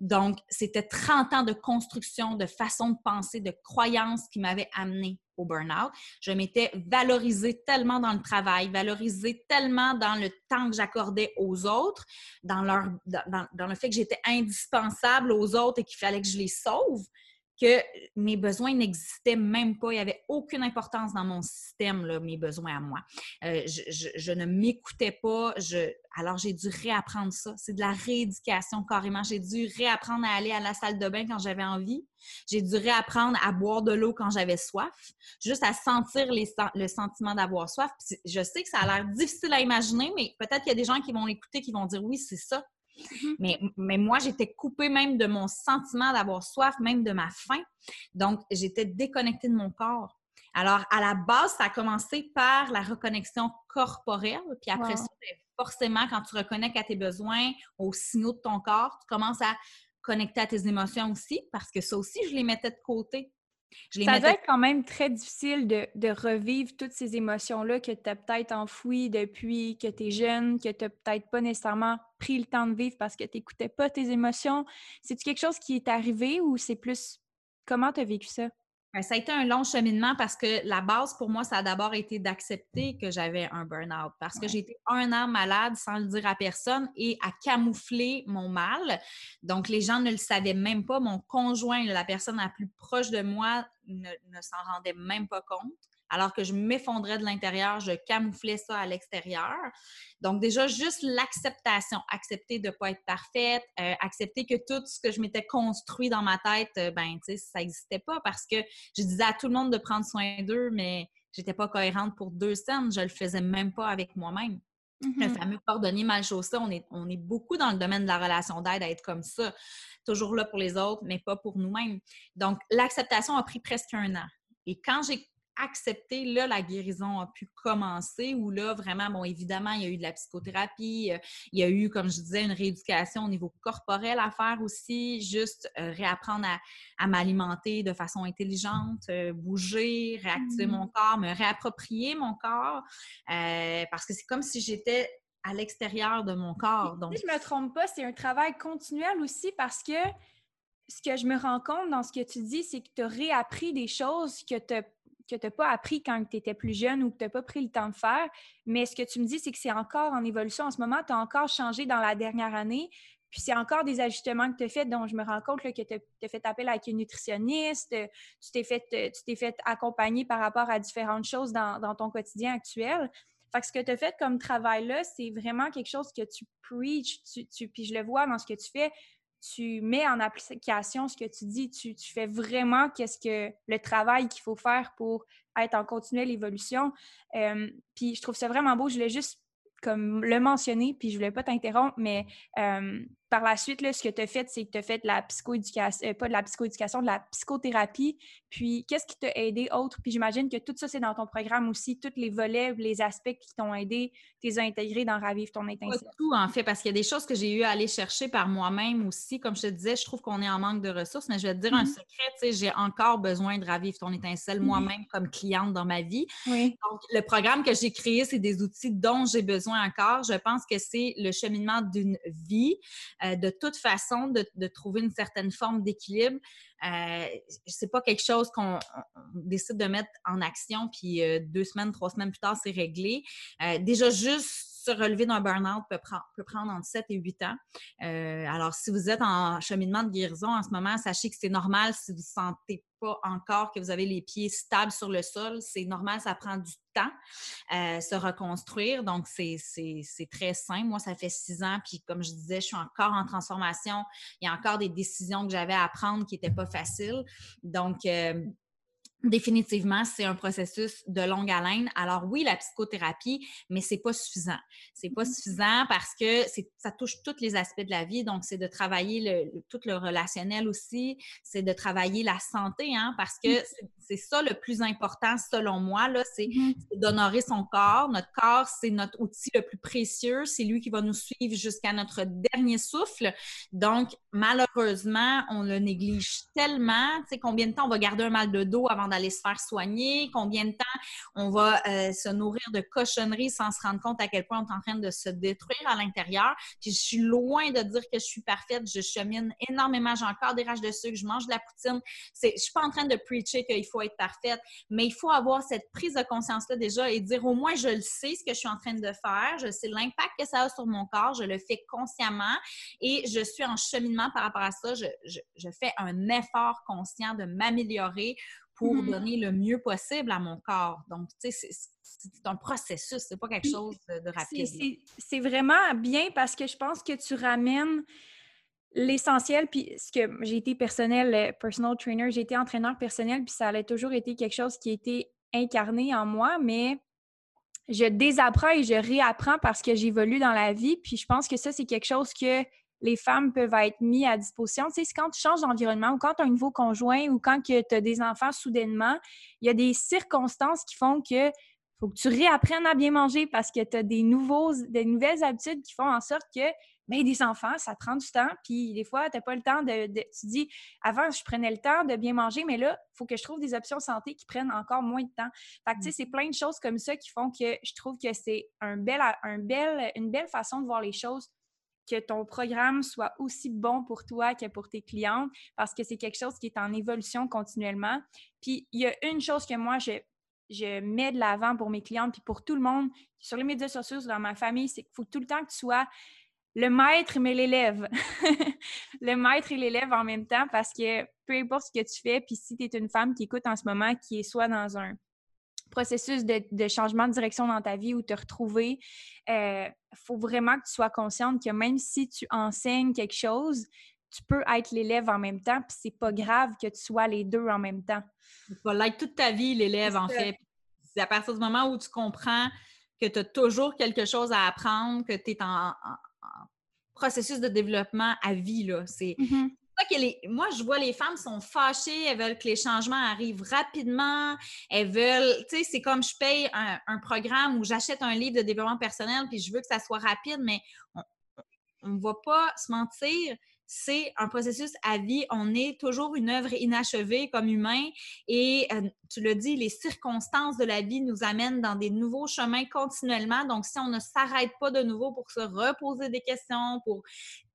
Donc, c'était 30 ans de construction, de façon de penser, de croyances qui m'avaient amené au burn-out. Je m'étais valorisée tellement dans le travail, valorisée tellement dans le temps que j'accordais aux autres, dans le fait que j'étais indispensable aux autres et qu'il fallait que je les sauve, que mes besoins n'existaient même pas. Il n'y avait aucune importance dans mon système, mes besoins à moi. Euh, je, ne m'écoutais pas. Alors, j'ai dû réapprendre ça. C'est de la rééducation carrément. J'ai dû réapprendre à aller à la salle de bain quand j'avais envie. J'ai dû réapprendre à boire de l'eau quand j'avais soif, juste à sentir le sentiment d'avoir soif. je sais que ça a l'air difficile à imaginer, mais peut-être qu'il y a des gens qui vont l'écouter qui vont dire oui, c'est ça. Mm-hmm. mais, mais, moi, j'étais coupée même de mon sentiment d'avoir soif, même de ma faim. Donc, j'étais déconnectée de mon corps. Alors, à la base, ça a commencé par la reconnexion corporelle. Puis après ça, ben, forcément, quand tu reconnectes à tes besoins, aux signaux de ton corps, tu commences à connecter à tes émotions aussi, parce que ça aussi, je les mettais de côté ça doit être quand même très difficile de, revivre toutes ces émotions-là que tu as peut-être enfouies depuis que tu es jeune, que tu n'as peut-être pas nécessairement pris le temps de vivre parce que tu n'écoutais pas tes émotions. C'est-tu quelque chose qui est arrivé ou c'est plus... Comment tu as vécu ça? Ben, ça a été un long cheminement parce que la base pour moi, ça a d'abord été d'accepter que j'avais un burn-out parce que j'ai été un an malade sans le dire à personne et à camoufler mon mal. Donc, les gens ne le savaient même pas. Mon conjoint, la personne la plus proche de moi, ne, ne s'en rendait même pas compte alors que je m'effondrais de l'intérieur, je camouflais ça à l'extérieur. Donc déjà, juste l'acceptation, accepter de ne pas être parfaite, euh, accepter que tout ce que je m'étais construit dans ma tête, euh, ben, tu sais, ça n'existait pas parce que je disais à tout le monde de prendre soin d'eux, mais j'étais pas cohérente pour deux scènes, je le faisais même pas avec moi-même. Le mm-hmm. fameux cordonnier mal chaussé, on est, on est beaucoup dans le domaine de la relation d'aide à être comme ça, toujours là pour les autres, mais pas pour nous-mêmes. Donc, l'acceptation a pris presque un an. Et quand j'ai accepter, là, la guérison a pu commencer, où là, vraiment, bon, évidemment, il y a eu de la psychothérapie, euh, il y a eu, comme je disais, une rééducation au niveau corporel à faire aussi, juste euh, réapprendre à, m'alimenter de façon intelligente, euh, bouger, réactiver mon mmh. corps, me réapproprier mon corps, parce que c'est comme si j'étais à l'extérieur de mon corps. Donc... Si je ne me trompe pas, c'est un travail continuel aussi parce que ce que je me rends compte dans ce que tu dis, c'est que tu as réappris des choses que tu que tu n'as pas appris quand tu étais plus jeune ou que tu n'as pas pris le temps de faire. Mais ce que tu me dis, c'est que c'est encore en évolution en ce moment. Tu as encore changé dans la dernière année. Puis c'est encore des ajustements que tu as fait, dont je me rends compte que tu as fait appel avec une nutritionniste, tu t'es fait, fait accompagner par rapport à différentes choses dans, ton quotidien actuel. Fait que ce que tu as fait comme travail-là, c'est vraiment quelque chose que tu preach, tu, puis je le vois dans ce que tu fais, tu mets en application ce que tu dis, tu, fais vraiment qu'est-ce que le travail qu'il faut faire pour être en continuelle évolution. Euh, puis je trouve ça vraiment beau. Je voulais juste comme le mentionner, puis je voulais pas t'interrompre, mais euh, par la suite, là, ce que tu as fait, c'est que tu as fait de la psychoéducation, euh, pas de la psychoéducation, de la psychothérapie. Puis, qu'est-ce qui t'a aidé autre? Puis, j'imagine que tout ça, c'est dans ton programme aussi. Tous les volets, les aspects qui t'ont aidé, tu les as intégrés dans Ravive ton étincelle. Pas tout, en fait, parce qu'il y a des choses que j'ai eu à aller chercher par moi-même aussi. Comme je te disais, je trouve qu'on est en manque de ressources, mais je vais te dire un mm-hmm. secret, tu sais, j'ai encore besoin de Ravive ton étincelle mm-hmm. moi-même comme cliente dans ma vie. Donc, le programme que j'ai créé, c'est des outils dont j'ai besoin encore. Je pense que c'est le cheminement d'une vie. Euh, de toute façon, de, trouver une certaine forme d'équilibre. Euh, c'est pas quelque chose qu'on décide de mettre en action, puis euh, deux semaines, trois semaines plus tard, c'est réglé. Euh, déjà, juste se relever d'un burn-out peut, peut, prendre entre 7 et 8 ans. Euh, alors, si vous êtes en cheminement de guérison en ce moment, sachez que c'est normal si vous ne sentez pas encore que vous avez les pieds stables sur le sol. C'est normal, ça prend du temps euh, se reconstruire. Donc, c'est très simple. Moi, ça fait six ans, puis comme je disais, je suis encore en transformation. Il y a encore des décisions que j'avais à prendre qui n'étaient pas faciles. Donc, euh, Définitivement, c'est un processus de longue haleine. Alors oui, la psychothérapie, mais c'est pas suffisant. C'est pas mmh suffisant parce que ça touche tous les aspects de la vie. Donc, c'est de travailler le, tout le relationnel aussi, c'est de travailler la santé, hein, parce que mmh. c'est ça le plus important selon moi. Là, c'est mmh d'honorer son corps. Notre corps, c'est notre outil le plus précieux. C'est lui qui va nous suivre jusqu'à notre dernier souffle. Donc, malheureusement, on le néglige tellement. Tu sais, combien de temps on va garder un mal de dos avant d'aller se faire soigner, combien de temps on va euh, se nourrir de cochonneries sans se rendre compte à quel point on est en train de se détruire à l'intérieur. Puis je suis loin de dire que je suis parfaite, je chemine énormément, j'ai encore des rages de sucre, je mange de la poutine. Je suis pas en train de preacher qu'il faut être parfaite, mais il faut avoir cette prise de conscience-là déjà et dire au moins je le sais ce que je suis en train de faire, je sais l'impact que ça a sur mon corps, je le fais consciemment et je suis en cheminement par rapport à ça. Je, je fais un effort conscient de m'améliorer pour mm-hmm. donner le mieux possible à mon corps. Donc, tu sais, c'est un processus, c'est pas quelque chose de, rapide. C'est vraiment bien parce que je pense que tu ramènes l'essentiel, puis ce que j'ai été personnel, euh, personal trainer, j'ai été entraîneur personnel, puis ça a toujours été quelque chose qui a été incarné en moi, mais je désapprends et je réapprends parce que j'évolue dans la vie, puis je pense que ça, c'est quelque chose que les femmes peuvent être mises à disposition. Tu sais, c'est quand tu changes d'environnement ou quand tu as un nouveau conjoint ou quand tu as des enfants soudainement, il y a des circonstances qui font que faut que tu réapprennes à bien manger parce que tu as des, nouveaux, des nouvelles habitudes qui font en sorte que ben, des enfants, ça prend du temps. Puis des fois, tu n'as pas le temps de, Tu dis, avant, je prenais le temps de bien manger, mais là, il faut que je trouve des options santé qui prennent encore moins de temps. Fait que, tu sais, c'est mmh. plein de choses comme ça qui font que je trouve que c'est un bel, un bel, une belle façon de voir les choses que ton programme soit aussi bon pour toi que pour tes clientes parce que c'est quelque chose qui est en évolution continuellement. Puis il y a une chose que moi, je, je mets de l'avant pour mes clientes puis pour tout le monde sur les médias sociaux, dans ma famille, c'est qu'il faut tout le temps que tu sois le maître mais l'élève. le maître et l'élève en même temps parce que peu importe ce que tu fais, puis si tu es une femme qui écoute en ce moment, qui est soit dans un processus de, changement de direction dans ta vie ou te retrouver, il euh, faut vraiment que tu sois consciente que même si tu enseignes quelque chose, tu peux être l'élève en même temps, puis c'est pas grave que tu sois les deux en même temps. Tu vas l'être toute ta vie, l'élève, en fait. C'est à partir du moment où tu comprends que tu as toujours quelque chose à apprendre, que tu es en, processus de développement à vie. Là. C'est, moi, je vois les femmes sont fâchées, elles veulent que les changements arrivent rapidement, elles veulent, tu sais, c'est comme je paye un, programme ou j'achète un livre de développement personnel puis je veux que ça soit rapide, mais on ne va pas se mentir, c'est un processus à vie. On est toujours une œuvre inachevée comme humain et euh, tu le dis, les circonstances de la vie nous amènent dans des nouveaux chemins continuellement. Donc, si on ne s'arrête pas de nouveau pour se reposer des questions, pour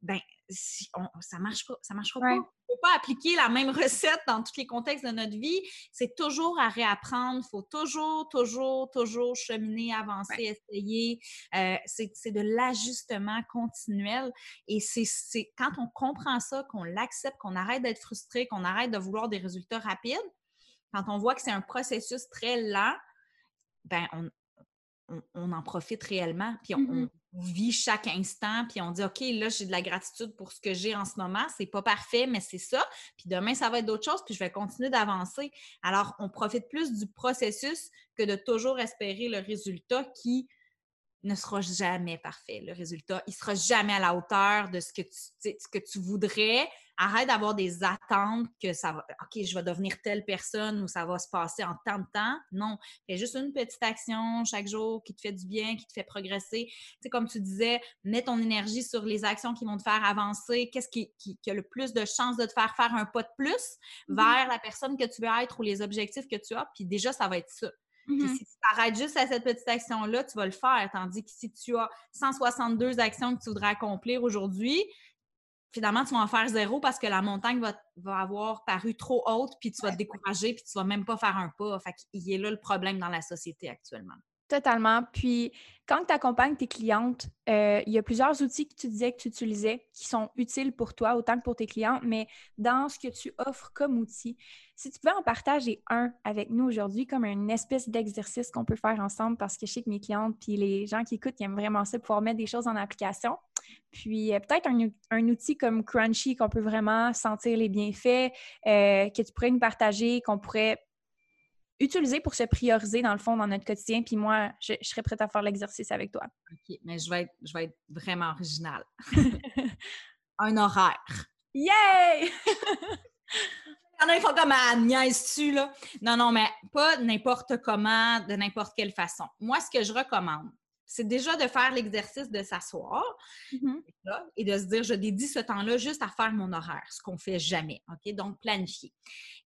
ben si ça marche pas, ça marchera pas. On ne peut pas appliquer la même recette dans tous les contextes de notre vie. C'est toujours à réapprendre. Il faut toujours, toujours, toujours cheminer, avancer, essayer. Euh, c'est de l'ajustement continuel. Et c'est quand on comprend ça, qu'on l'accepte, qu'on arrête d'être frustré, qu'on arrête de vouloir des résultats rapides, quand on voit que c'est un processus très lent, ben on, on, en profite réellement. Puis on, mm-hmm vit chaque instant, puis on dit OK, là, j'ai de la gratitude pour ce que j'ai en ce moment. C'est pas parfait, mais c'est ça. Puis demain, ça va être d'autres choses, puis je vais continuer d'avancer. Alors, on profite plus du processus que de toujours espérer le résultat qui ne sera jamais parfait. Le résultat, il sera jamais à la hauteur de ce que tu voudrais, arrête d'avoir des attentes que ça va, OK, je vais devenir telle personne ou ça va se passer en tant de temps. Non, fais juste une petite action chaque jour qui te fait du bien, qui te fait progresser. Tu sais, comme tu disais, mets ton énergie sur les actions qui vont te faire avancer. Qu'est-ce qui, a le plus de chances de te faire faire un pas de plus mm-hmm. vers la personne que tu veux être ou les objectifs que tu as? Puis déjà, ça va être ça. Mm-hmm. si tu t'arrêtes juste à cette petite action-là, tu vas le faire. Tandis que si tu as 162 actions que tu voudrais accomplir aujourd'hui, finalement, tu vas en faire zéro parce que la montagne va, va avoir paru trop haute, puis tu vas te décourager, puis tu vas même pas faire un pas. Fait qu'il est là le problème dans la société actuellement. Totalement. Puis, quand tu accompagnes tes clientes, euh, il y a plusieurs outils que tu disais que tu utilisais qui sont utiles pour toi autant que pour tes clients, mais dans ce que tu offres comme outil, si tu pouvais en partager un avec nous aujourd'hui comme une espèce d'exercice qu'on peut faire ensemble parce que je sais que mes clientes puis les gens qui écoutent, ils aiment vraiment ça, pouvoir mettre des choses en application. Puis euh, peut-être un, outil comme Crunchy qu'on peut vraiment sentir les bienfaits, euh, que tu pourrais nous partager, qu'on pourrait utiliser pour se prioriser dans le fond dans notre quotidien. Puis moi, je, serais prête à faire l'exercice avec toi. OK, mais je vais être, je vais être vraiment originale. un horaire. Yay! Il y en a, ils font comme à ah, tu là? Non, non, mais pas n'importe comment, de n'importe quelle façon. Moi, ce que je recommande, c'est déjà de faire l'exercice de s'asseoir mm-hmm. et de se dire, je dédie ce temps-là juste à faire mon horaire, ce qu'on fait jamais. OK? Donc, planifier.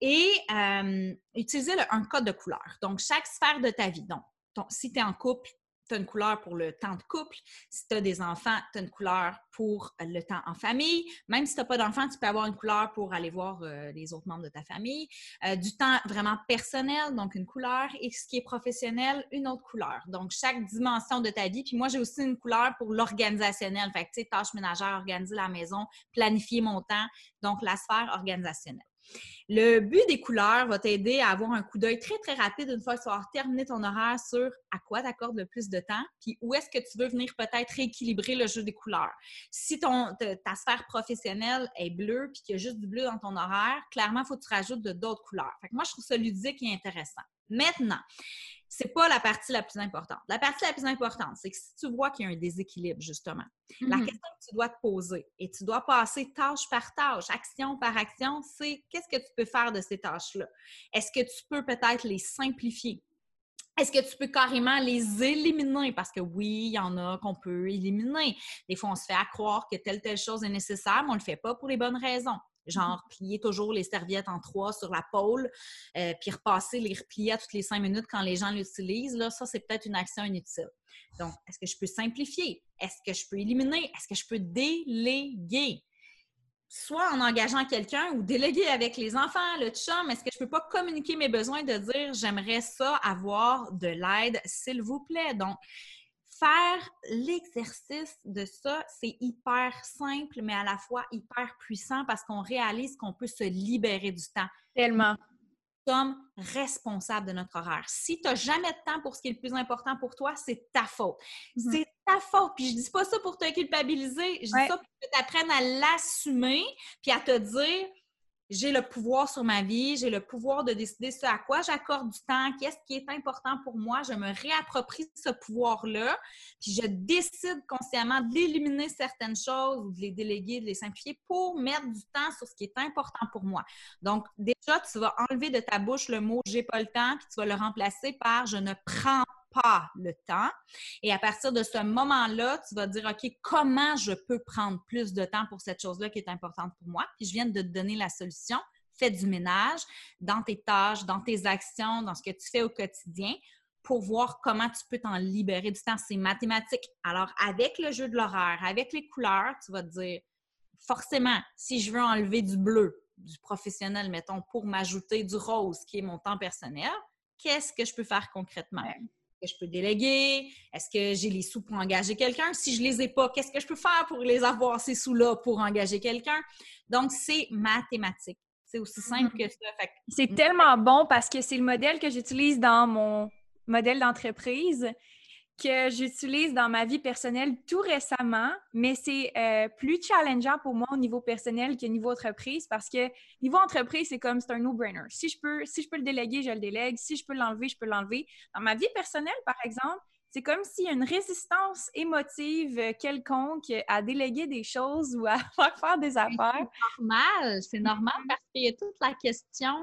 Et euh, utiliser un code de couleur. Donc, chaque sphère de ta vie. Donc, si tu es en couple, tu as une couleur pour le temps de couple. Si tu as des enfants, tu as une couleur pour le temps en famille. Même si tu n'as pas d'enfants, tu peux avoir une couleur pour aller voir euh, les autres membres de ta famille. Euh, du temps vraiment personnel, donc une couleur. Et ce qui est professionnel, une autre couleur. Donc, chaque dimension de ta vie. Puis moi, j'ai aussi une couleur pour l'organisationnel. Fait que, tu sais, tâches ménagères, organiser la maison, planifier mon temps. Donc, la sphère organisationnelle. Le but des couleurs va t'aider à avoir un coup d'œil très, très rapide une fois que tu vas terminé ton horaire sur à quoi tu accordes le plus de temps, puis où est-ce que tu veux venir peut-être rééquilibrer le jeu des couleurs. Si ton, ta sphère professionnelle est bleue, puis qu'il y a juste du bleu dans ton horaire, clairement, il faut que tu rajoutes d'autres couleurs. moi, je trouve ça ludique et intéressant. Maintenant, c'est pas la partie la plus importante. La partie la plus importante, c'est que si tu vois qu'il y a un déséquilibre, justement, la mm-hmm. question que tu dois te poser et tu dois passer tâche par tâche, action par action, c'est qu'est-ce que tu peux faire de ces tâches-là? Est-ce que tu peux peut-être les simplifier? Est-ce que tu peux carrément les éliminer? Parce que oui, il y en a qu'on peut éliminer. Des fois, on se fait à croire que telle, telle chose est nécessaire, mais on ne le fait pas pour les bonnes raisons genre plier toujours les serviettes en trois sur la pôle, euh, puis repasser les replier à toutes les cinq minutes quand les gens l'utilisent, là, ça, c'est peut-être une action inutile. Donc, est-ce que je peux simplifier? Est-ce que je peux éliminer? Est-ce que je peux déléguer? Soit en engageant quelqu'un ou déléguer avec les enfants, le chum, est-ce que je peux pas communiquer mes besoins de dire j'aimerais ça avoir de l'aide, s'il vous plaît? Donc, faire l'exercice de ça, c'est hyper simple, mais à la fois hyper puissant parce qu'on réalise qu'on peut se libérer du temps. Tellement. Nous sommes responsables de notre horaire. Si tu n'as jamais de temps pour ce qui est le plus important pour toi, c'est ta faute. Mm-hmm. C'est ta faute. Puis je dis pas ça pour te culpabiliser, je dis ça pour que tu apprennes à l'assumer puis à te dire j'ai le pouvoir sur ma vie, j'ai le pouvoir de décider ce à quoi j'accorde du temps, qu'est-ce qui est important pour moi, je me réapproprie ce pouvoir-là, puis je décide consciemment d'éliminer certaines choses ou de les déléguer, de les simplifier pour mettre du temps sur ce qui est important pour moi. Donc, déjà, tu vas enlever de ta bouche le mot j'ai pas le temps, puis tu vas le remplacer par je ne prends pas le temps. Et à partir de ce moment-là, tu vas dire, OK, comment je peux prendre plus de temps pour cette chose-là qui est importante pour moi? Puis je viens de te donner la solution. Fais du ménage dans tes tâches, dans tes actions, dans ce que tu fais au quotidien pour voir comment tu peux t'en libérer du temps. C'est mathématique. Alors, avec le jeu de l'horaire, avec les couleurs, tu vas te dire, forcément, si je veux enlever du bleu, du professionnel, mettons, pour m'ajouter du rose, qui est mon temps personnel, qu'est-ce que je peux faire concrètement? Que je peux déléguer? Est-ce que j'ai les sous pour engager quelqu'un? Si je les ai pas, qu'est-ce que je peux faire pour les avoir, ces sous-là, pour engager quelqu'un? Donc, c'est mathématique. C'est aussi simple que ça. C'est tellement bon parce que c'est le modèle que j'utilise dans mon modèle d'entreprise que j'utilise dans ma vie personnelle tout récemment, mais c'est euh, plus challengeant pour moi au niveau personnel que niveau entreprise parce que niveau entreprise, c'est comme c'est un no-brainer. Si je peux si je peux le déléguer, je le délègue. Si je peux l'enlever, je peux l'enlever. Dans ma vie personnelle, par exemple, c'est comme s'il y a une résistance émotive quelconque à déléguer des choses ou à faire des affaires. C'est normal, c'est normal parce qu'il y a toute la question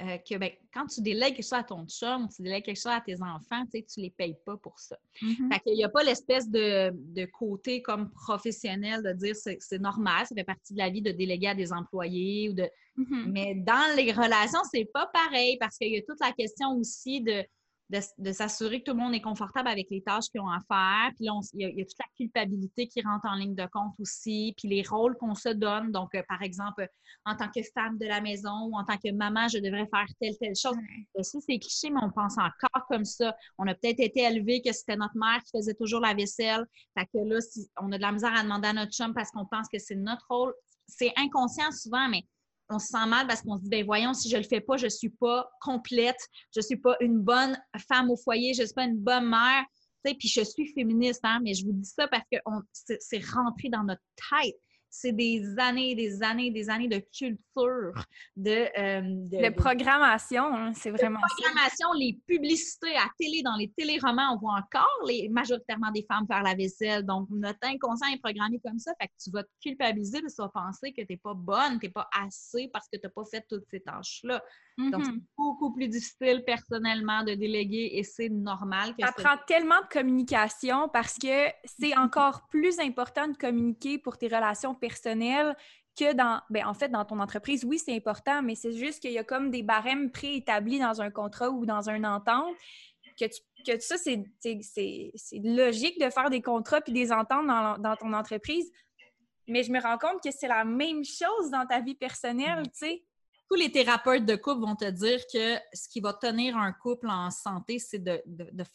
euh, que ben, quand tu délègues quelque chose à ton chum, tu délègues quelque chose à tes enfants, tu ne les payes pas pour ça. Mm-hmm. Fait qu'il n'y a pas l'espèce de, côté comme professionnel de dire c'est, c'est normal, ça fait partie de la vie de déléguer à des employés ou de. Mm-hmm. Mais dans les relations, c'est pas pareil parce qu'il y a toute la question aussi de de, s'assurer que tout le monde est confortable avec les tâches qu'ils ont à faire. Puis là, il, y a, toute la culpabilité qui rentre en ligne de compte aussi, puis les rôles qu'on se donne. Donc, euh, par exemple, en tant que femme de la maison ou en tant que maman, je devrais faire telle, telle chose. Ça, c'est cliché, mais on pense encore comme ça. On a peut-être été élevé que c'était notre mère qui faisait toujours la vaisselle. Fait que là, si on a de la misère à demander à notre chum parce qu'on pense que c'est notre rôle, c'est inconscient souvent, mais on se sent mal parce qu'on se dit, ben voyons, si je le fais pas, je suis pas complète, je suis pas une bonne femme au foyer, je suis pas une bonne mère. Tu sais, puis je suis féministe, hein, mais je vous dis ça parce que c'est rentré dans notre tête. C'est des années, des années, des années de culture, de... Euh, de, programmation, hein, c'est vraiment de programmation, les publicités à télé, dans les téléromans, on voit encore les, majoritairement des femmes faire la vaisselle. Donc, notre inconscient est programmé comme ça, fait que tu vas te culpabiliser, de tu vas penser que tu n'es pas bonne, tu n'es pas assez parce que tu n'as pas fait toutes ces tâches-là. Donc, c'est mm-hmm. beaucoup plus difficile personnellement de déléguer et c'est normal. Que ça prend tellement de communication parce que c'est mm-hmm. encore plus important de communiquer pour tes relations personnelles que dans, ben, en fait, dans ton entreprise, oui, c'est important, mais c'est juste qu'il y a comme des barèmes préétablis dans un contrat ou dans une entente, que, que ça, c'est logique de faire des contrats puis des ententes dans, dans ton entreprise, mais je me rends compte que c'est la même chose dans ta vie personnelle, tu sais tous les thérapeutes de couple vont te dire que ce qui va tenir un couple en santé, c'est de,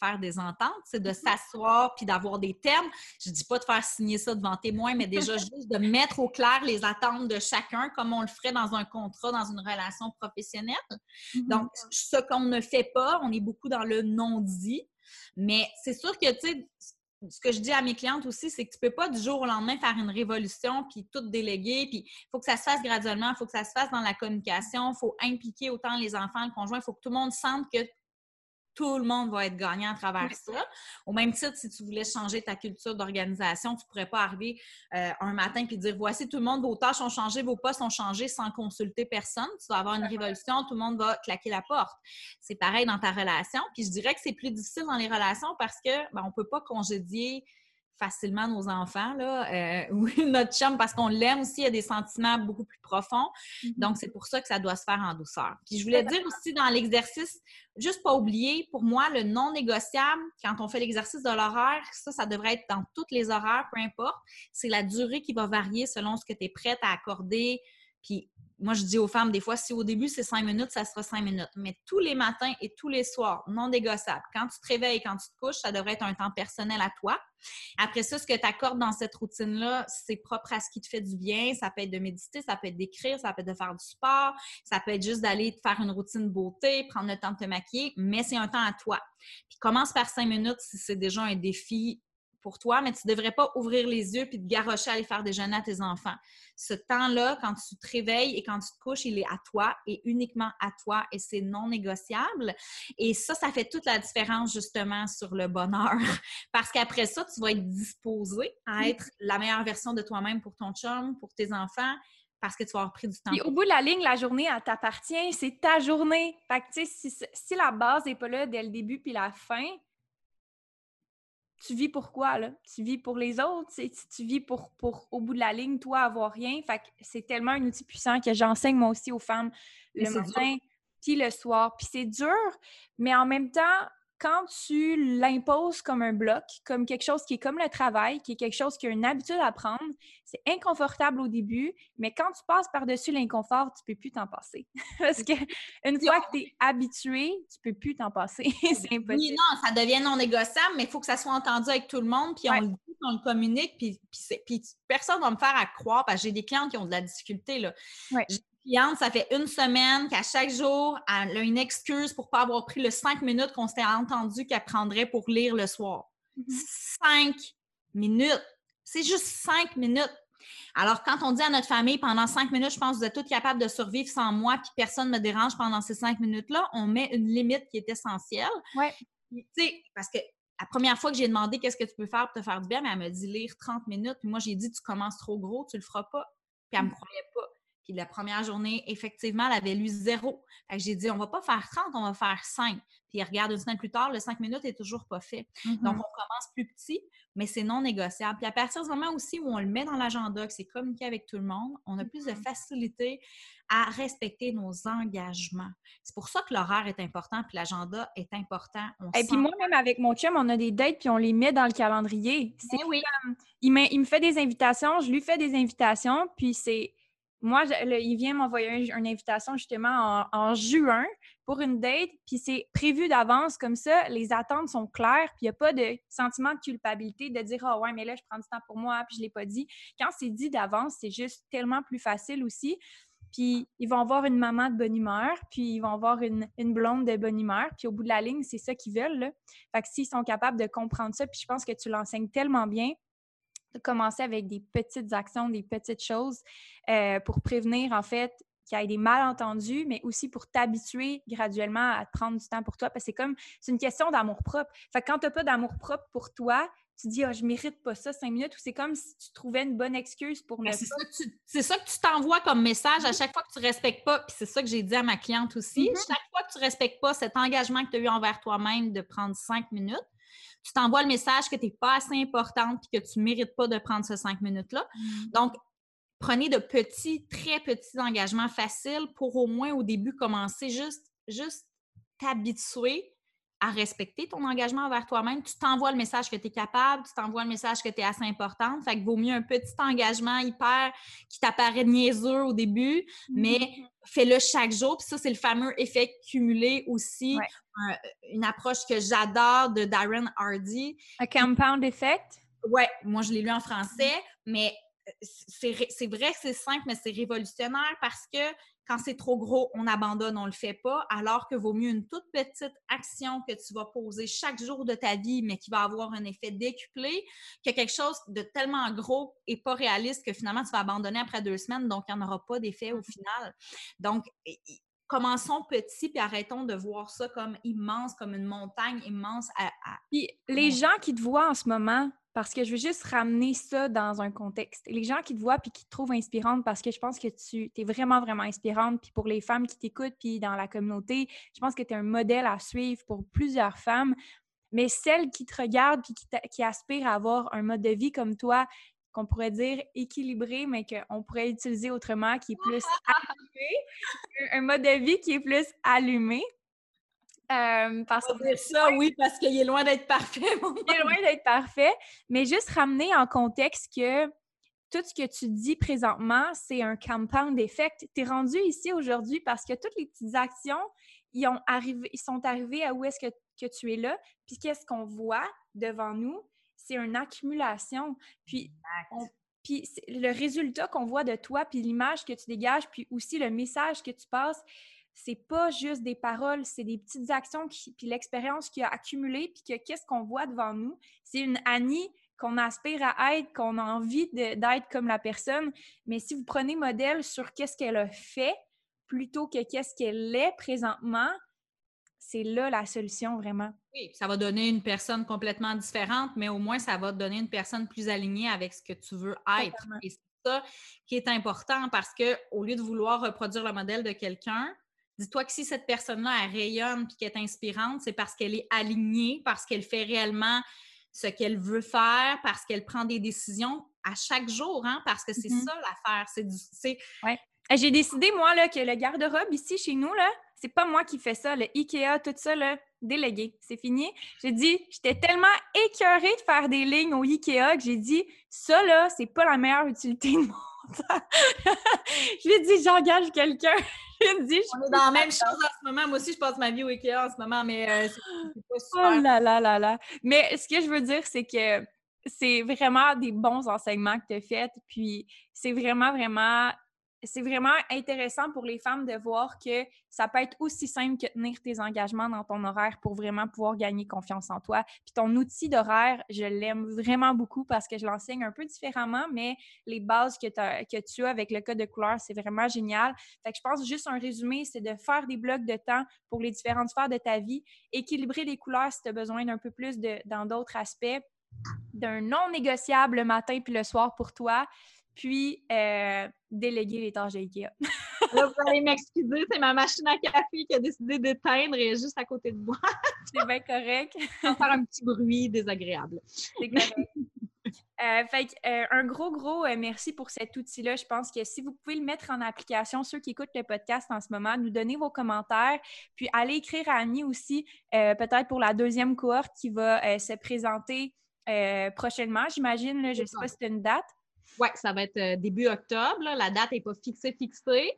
faire des ententes, c'est de mm-hmm. s'asseoir puis d'avoir des termes. Je dis pas de faire signer ça devant témoins, mais déjà juste de mettre au clair les attentes de chacun, comme on le ferait dans un contrat, dans une relation professionnelle. Mm-hmm. Donc, ce qu'on ne fait pas, on est beaucoup dans le non-dit. Mais c'est sûr que, tu sais, ce que je dis à mes clientes aussi, c'est que tu ne peux pas du jour au lendemain faire une révolution puis tout déléguer. Puis il faut que ça se fasse graduellement, il faut que ça se fasse dans la communication, il faut impliquer autant les enfants, le conjoint, il faut que tout le monde sente que tout le monde va être gagnant à travers ça. Au même titre, si tu voulais changer ta culture d'organisation, tu ne pourrais pas arriver euh, un matin et dire voici, tout le monde, vos tâches ont changé, vos postes ont changé sans consulter personne. Tu vas avoir une révolution, tout le monde va claquer la porte. C'est pareil dans ta relation. Puis je dirais que c'est plus difficile dans les relations parce que ben, on ne peut pas congédier facilement nos enfants, là, euh, notre chum, parce qu'on l'aime aussi, il y a des sentiments beaucoup plus profonds. Mm-hmm. Donc, c'est pour ça que ça doit se faire en douceur. Puis, je voulais dire aussi dans l'exercice, juste pas oublier, pour moi, le non négociable, quand on fait l'exercice de l'horaire, ça, ça devrait être dans tous les horaires, peu importe. C'est la durée qui va varier selon ce que tu es prête à accorder. Puis, moi, je dis aux femmes, des fois, si au début c'est cinq minutes, ça sera cinq minutes. Mais tous les matins et tous les soirs, non négociable. Quand tu te réveilles, quand tu te couches, ça devrait être un temps personnel à toi. Après ça, ce que tu accordes dans cette routine-là, c'est propre à ce qui te fait du bien. Ça peut être de méditer, ça peut être d'écrire, ça peut être de faire du sport, ça peut être juste d'aller te faire une routine beauté, prendre le temps de te maquiller, mais c'est un temps à toi. Puis commence par cinq minutes si c'est déjà un défi pour toi, mais tu ne devrais pas ouvrir les yeux puis te garrocher à aller faire déjeuner à tes enfants. Ce temps-là, quand tu te réveilles et quand tu te couches, il est à toi et uniquement à toi et c'est non négociable. Et ça, ça fait toute la différence justement sur le bonheur parce qu'après ça, tu vas être disposé à être la meilleure version de toi-même pour ton chum, pour tes enfants parce que tu vas avoir pris du temps. Et au bout de la ligne, la journée, elle t'appartient. C'est ta journée. Fait que, tu sais, si, si, la base n'est pas là dès le début puis la fin, tu vis pour quoi, là? Tu vis pour les autres, tu vis pour, pour, au bout de la ligne, toi, avoir rien. Fait que c'est tellement un outil puissant que j'enseigne moi aussi aux femmes le matin, puis le soir. Puis c'est dur, mais en même temps, quand tu l'imposes comme un bloc, comme quelque chose qui est comme le travail, qui est quelque chose qui a une habitude à prendre, c'est inconfortable au début, mais quand tu passes par-dessus l'inconfort, tu peux plus t'en passer. Parce que une fois que tu es habitué, tu peux plus t'en passer. c'est impossible. Oui, non, ça devient non négociable, mais il faut que ça soit entendu avec tout le monde, puis on le dit, on le communique, puis, puis, personne ne va me faire à croire, parce que j'ai des clients qui ont de la difficulté. Là cliente, ça fait une semaine qu'à chaque jour, elle a une excuse pour ne pas avoir pris le cinq minutes qu'on s'était entendu qu'elle prendrait pour lire le soir. Mm-hmm. Cinq minutes. C'est juste cinq minutes. Alors, quand on dit à notre famille, pendant cinq minutes, je pense que vous êtes toutes capables de survivre sans moi, puis personne ne me dérange pendant ces cinq minutes-là, on met une limite qui est essentielle. Oui. Tu sais, parce que la première fois que j'ai demandé qu'est-ce que tu peux faire pour te faire du bien, elle m'a dit lire 30 minutes. Puis moi, j'ai dit, tu commences trop gros, tu le feras pas. Puis elle ne me croyait pas. Puis la première journée, effectivement, elle avait lu zéro. j'ai dit, on va pas faire 30, on va faire 5. Puis regarde, une semaine plus tard, le 5 minutes est toujours pas fait. Donc, mm-hmm. on commence plus petit, mais c'est non négociable. Puis à partir du moment aussi où on le met dans l'agenda, que c'est communiqué avec tout le monde, on a plus de mm-hmm. facilité à respecter nos engagements. C'est pour ça que l'horaire est important, puis l'agenda est important. Et puis moi, même avec mon chum, on a des dates, puis on les met dans le calendrier. C'est oui. il, il me fait des invitations, je lui fais des invitations, puis c'est moi, il vient m'envoyer une invitation justement en, juin pour une date, puis c'est prévu d'avance comme ça, les attentes sont claires, puis il n'y a pas de sentiment de culpabilité de dire Ah ouais, mais là, je prends du temps pour moi, puis je ne l'ai pas dit. Quand c'est dit d'avance, c'est juste tellement plus facile aussi. Puis ils vont avoir une maman de bonne humeur, puis ils vont avoir une, blonde de bonne humeur, puis au bout de la ligne, c'est ça qu'ils veulent. Fait que s'ils sont capables de comprendre ça, puis je pense que tu l'enseignes tellement bien, commencer avec des petites actions, des petites choses euh, pour prévenir en fait qu'il y ait des malentendus, mais aussi pour t'habituer graduellement à prendre du temps pour toi. Parce que c'est comme, c'est une question d'amour propre. Fait que quand tu n'as pas d'amour propre pour toi, tu dis, ah, je mérite pas ça cinq minutes, ou c'est comme si tu trouvais une bonne excuse pour ne C'est ça, que tu t'envoies comme message à mm-hmm. chaque fois que tu respectes pas. Puis c'est ça que j'ai dit à ma cliente aussi. Mm-hmm. Chaque fois que tu respectes pas cet engagement que tu as eu envers toi-même de prendre cinq minutes, tu t'envoies le message que tu n'es pas assez importante et que tu ne mérites pas de prendre ces cinq minutes-là. Mm-hmm. Donc, prenez de petits, très petits engagements faciles pour au moins au début commencer juste, juste t'habituer à respecter ton engagement envers toi-même. Tu t'envoies le message que tu es capable, tu t'envoies le message que tu es assez importante. Fait que vaut mieux un petit engagement hyper qui t'apparaît niaiseux au début, mais mm-hmm. fais-le chaque jour. Puis ça, c'est le fameux effet cumulé aussi. une approche que j'adore de Darren Hardy. Un compound effect? Ouais, moi je l'ai lu en français, mais euh, c'est vrai que c'est simple, mais c'est révolutionnaire parce que quand c'est trop gros, on abandonne, on ne le fait pas, alors que vaut mieux une toute petite action que tu vas poser chaque jour de ta vie, mais qui va avoir un effet décuplé, que quelque chose de tellement gros et pas réaliste que finalement tu vas abandonner après deux semaines, donc il n'y en aura pas d'effet au final. Donc, commençons petit puis arrêtons de voir ça comme immense, comme une montagne immense. À, Puis les gens qui te voient en ce moment, parce que je veux juste ramener ça dans un contexte. Les gens qui te voient puis qui te trouvent inspirante parce que je pense que tu es vraiment, vraiment inspirante. Puis pour les femmes qui t'écoutent puis dans la communauté, je pense que tu es un modèle à suivre pour plusieurs femmes. Mais celles qui te regardent puis qui, qui aspirent à avoir un mode de vie comme toi, qu'on pourrait dire équilibré, mais qu'on pourrait utiliser autrement, qui est plus allumé, un mode de vie qui est plus allumé. Euh, parce que ça, oui, parce qu'il est loin d'être parfait. il est loin d'être parfait, mais juste ramener en contexte que tout ce que tu dis présentement, c'est un compound effect. Tu es rendu ici aujourd'hui parce que toutes les petites actions, ils, ont arrivé, ils sont arrivés à où est-ce que, que tu es là. Puis qu'est-ce qu'on voit devant nous? C'est une accumulation. Puis, puis le résultat qu'on voit de toi, puis l'image que tu dégages, puis aussi le message que tu passes, c'est pas juste des paroles, c'est des petites actions, puis l'expérience qui a accumulé, puis que qu'est-ce qu'on voit devant nous? C'est une Annie qu'on aspire à être, qu'on a envie d'être comme la personne. Mais si vous prenez modèle sur qu'est-ce qu'elle a fait plutôt que qu'est-ce qu'elle est présentement, c'est là la solution vraiment. Oui, ça va donner une personne complètement différente, mais au moins ça va te donner une personne plus alignée avec ce que tu veux être. Et c'est ça qui est important parce que au lieu de vouloir reproduire le modèle de quelqu'un, Dis-toi que si cette personne-là, elle rayonne et qu'elle est inspirante, c'est parce qu'elle est alignée, parce qu'elle fait réellement ce qu'elle veut faire, parce qu'elle prend des décisions à chaque jour, hein, parce que c'est mm-hmm. ça l'affaire. C'est du. Ouais. J'ai décidé, moi, là, que le garde-robe ici, chez nous, là, c'est pas moi qui fais ça. Le IKEA, tout ça, là, délégué. C'est fini. J'ai dit, j'étais tellement écœurée de faire des lignes au IKEA que j'ai dit, ça, là, c'est pas la meilleure utilité de mon temps. je lui ai dit, j'engage quelqu'un. On est dans la même chose en ce moment. Moi aussi, je passe ma vie au IKEA en ce moment, mais euh, c'est pas super. Oh là là là là. Mais ce que je veux dire, c'est que c'est vraiment des bons enseignements que tu as faits. Puis c'est vraiment, vraiment c'est vraiment intéressant pour les femmes de voir que ça peut être aussi simple que tenir tes engagements dans ton horaire pour vraiment pouvoir gagner confiance en toi. Puis ton outil d'horaire, je l'aime vraiment beaucoup parce que je l'enseigne un peu différemment, mais les bases que, tu as avec le code de couleur, c'est vraiment génial. Fait que je pense juste un résumé, c'est de faire des blocs de temps pour les différentes sphères de ta vie, équilibrer les couleurs si tu as besoin d'un peu plus dans d'autres aspects d'un non négociable le matin puis le soir pour toi, puis euh, déléguer les tâches d'IKEA. Là, vous allez m'excuser, c'est ma machine à café qui a décidé d'éteindre et juste à côté de moi. c'est bien correct. Sans faire un petit bruit désagréable. C'est correct. Euh, fait euh, un gros, gros merci pour cet outil-là. Je pense que si vous pouvez le mettre en application, ceux qui écoutent le podcast en ce moment, nous donner vos commentaires, puis allez écrire à Annie aussi, peut-être pour la deuxième cohorte qui va se présenter prochainement, j'imagine. Je ne sais pas si c'est une date. Oui, ça va être euh, début octobre. La date n'est pas fixée, fixée.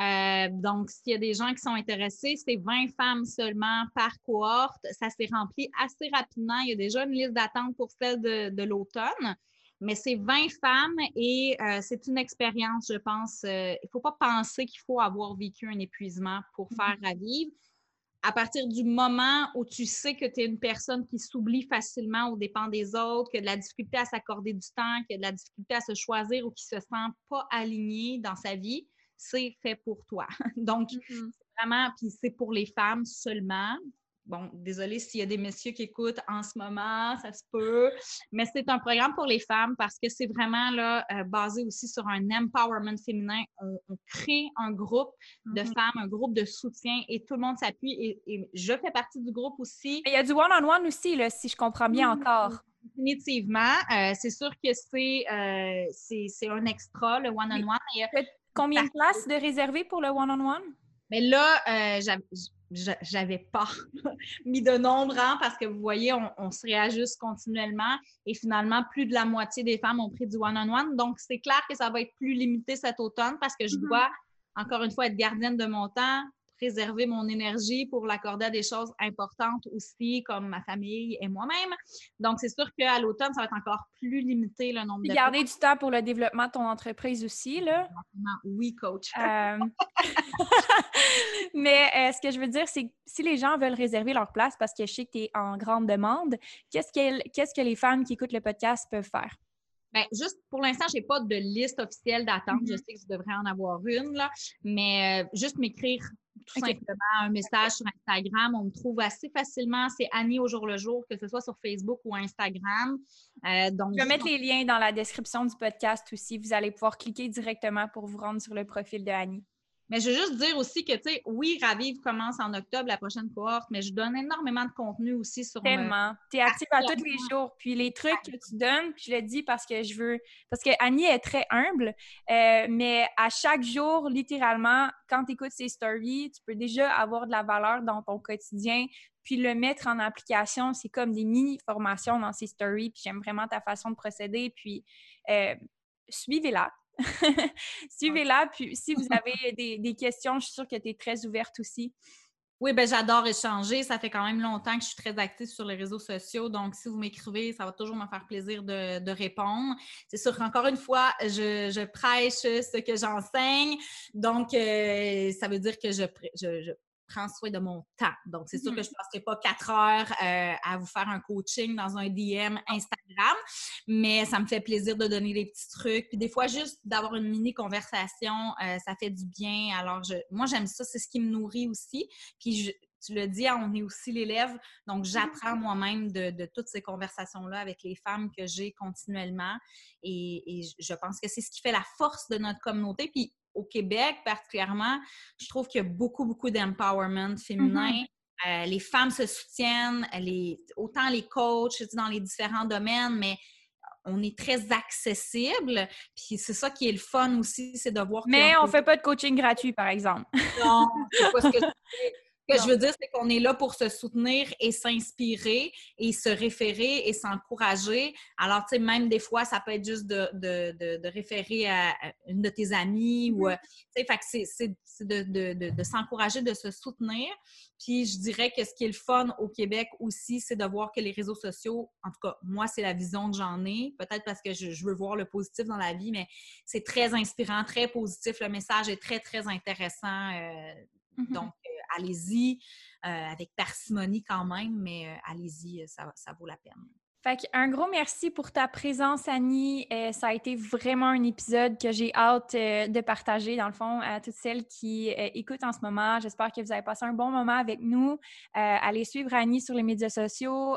Euh, donc, s'il y a des gens qui sont intéressés, c'est 20 femmes seulement par cohorte. Ça s'est rempli assez rapidement. Il y a déjà une liste d'attente pour celle de, l'automne. Mais c'est 20 femmes et euh, c'est une expérience, je pense. il ne faut pas penser qu'il faut avoir vécu un épuisement pour faire mm-hmm. À partir du moment où tu sais que tu es une personne qui s'oublie facilement aux dépens des autres, qui a de la difficulté à s'accorder du temps, qui a de la difficulté à se choisir ou qui se sent pas aligné dans sa vie, c'est fait pour toi. Donc, mm-hmm. vraiment, puis c'est pour les femmes seulement. Bon, désolé s'il y a des messieurs qui écoutent en ce moment, ça se peut, mais c'est un programme pour les femmes parce que c'est vraiment là, euh, basé aussi sur un empowerment féminin. On, crée un groupe de mm-hmm. femmes, un groupe de soutien et tout le monde s'appuie et, je fais partie du groupe aussi. Il y a du one-on-one aussi, là, si je comprends bien encore. Définitivement. Euh, c'est sûr que euh, c'est, un extra, le one-on-one. Combien de places de réserver pour le one-on-one? Mais là, j'avais pas mis de nombre hein, parce que vous voyez, on, se réajuste continuellement et finalement, plus de la moitié des femmes ont pris du one-on-one. Donc, c'est clair que ça va être plus limité cet automne parce que je mm-hmm. dois, encore une fois, être gardienne de mon temps, préserver mon énergie pour l'accorder à des choses importantes aussi, comme ma famille et moi-même. Donc, c'est sûr qu'à l'automne, ça va être encore plus limité le nombre de de garder du temps pour le développement de ton entreprise aussi, là. Oui, coach. Euh, mais euh, ce que je veux dire, c'est que si les gens veulent réserver leur place parce que je sais que tu es en grande demande, qu'est-ce que, qu'est-ce que les femmes qui écoutent le podcast peuvent faire? Bien, juste pour l'instant, je n'ai pas de liste officielle d'attente. Je mm-hmm. sais que je devrais en avoir une, là, mais euh, juste m'écrire tout simplement un message sur Instagram. On me trouve assez facilement. C'est Annie au jour le jour, que ce soit sur Facebook ou Instagram. Euh, donc, je vais mettre les liens dans la description du podcast aussi. Vous allez pouvoir cliquer directement pour vous rendre sur le profil de Annie. Mais je veux juste dire aussi que, tu sais, oui, Ravive commence en octobre, la prochaine cohorte, mais je donne énormément de contenu aussi sur Tellement. Tu es active à tous les jours. Puis les trucs que tu donnes, puis je le dis parce que je veux. Parce que Annie est très humble, euh, mais à chaque jour, littéralement, quand tu écoutes ses stories, tu peux déjà avoir de la valeur dans ton quotidien. Puis le mettre en application, c'est comme des mini-formations dans ses stories. Puis j'aime vraiment ta façon de procéder. Puis euh, suivez-la Suivez-la. Puis si vous avez des, questions, je suis sûre que tu es très ouverte aussi. Oui, ben j'adore échanger. Ça fait quand même longtemps que je suis très active sur les réseaux sociaux. Donc, si vous m'écrivez, ça va toujours me faire plaisir de, répondre. C'est sûr qu'encore une fois, je, prêche ce que j'enseigne. Donc, euh, ça veut dire que je, je, prends soin de mon temps. Donc, c'est sûr que mmh. je ne passerai pas quatre heures euh, à vous faire un coaching dans un DM Instagram, mais ça me fait plaisir de donner des petits trucs. Puis des fois, juste d'avoir une mini conversation, euh, ça fait du bien. Alors, je, moi, j'aime ça, c'est ce qui me nourrit aussi. Puis, tu le dis, on est aussi l'élève, donc mmh. j'apprends moi-même de, toutes ces conversations-là avec les femmes que j'ai continuellement. Et, et, je pense que c'est ce qui fait la force de notre communauté. Puis au Québec particulièrement, je trouve qu'il y a beaucoup, beaucoup d'empowerment féminin. Mm-hmm. Euh, les femmes se soutiennent, les, autant les coachs dans les différents domaines, mais on est très accessible. Puis c'est ça qui est le fun aussi, c'est de voir. Mais on ne fait pas de coaching gratuit, par exemple. Non, c'est pas ce que que je veux dire, c'est qu'on est là pour se soutenir et s'inspirer et se référer et s'encourager. Alors, tu sais, même des fois, ça peut être juste de, de, de, référer à une de tes amies ou, mm-hmm. tu sais, c'est de, s'encourager, de se soutenir. Puis, je dirais que ce qui est le fun au Québec aussi, c'est de voir que les réseaux sociaux, en tout cas, moi, c'est la vision que j'en ai. Peut-être parce que je, veux voir le positif dans la vie, mais c'est très inspirant, très positif. Le message est très, très intéressant. Euh, mm-hmm. Donc, allez-y euh, avec parcimonie quand même, mais euh, allez-y, euh, ça, ça, vaut la peine. Fait un gros merci pour ta présence, Annie. ça a été vraiment un épisode que j'ai hâte de partager, dans le fond, à toutes celles qui écoutent en ce moment. J'espère que vous avez passé un bon moment avec nous. allez suivre Annie sur les médias sociaux.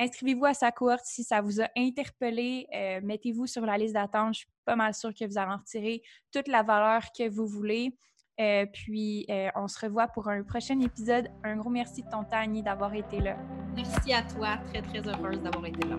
Inscrivez-vous à sa cohorte si ça vous a interpellé. Mettez-vous sur la liste d'attente. Je suis pas mal sûre que vous allez en retirer toute la valeur que vous voulez. Euh, puis, euh, on se revoit pour un prochain épisode. Un gros merci de ton temps, d'avoir été là. Merci à toi. Très, très heureuse d'avoir été là.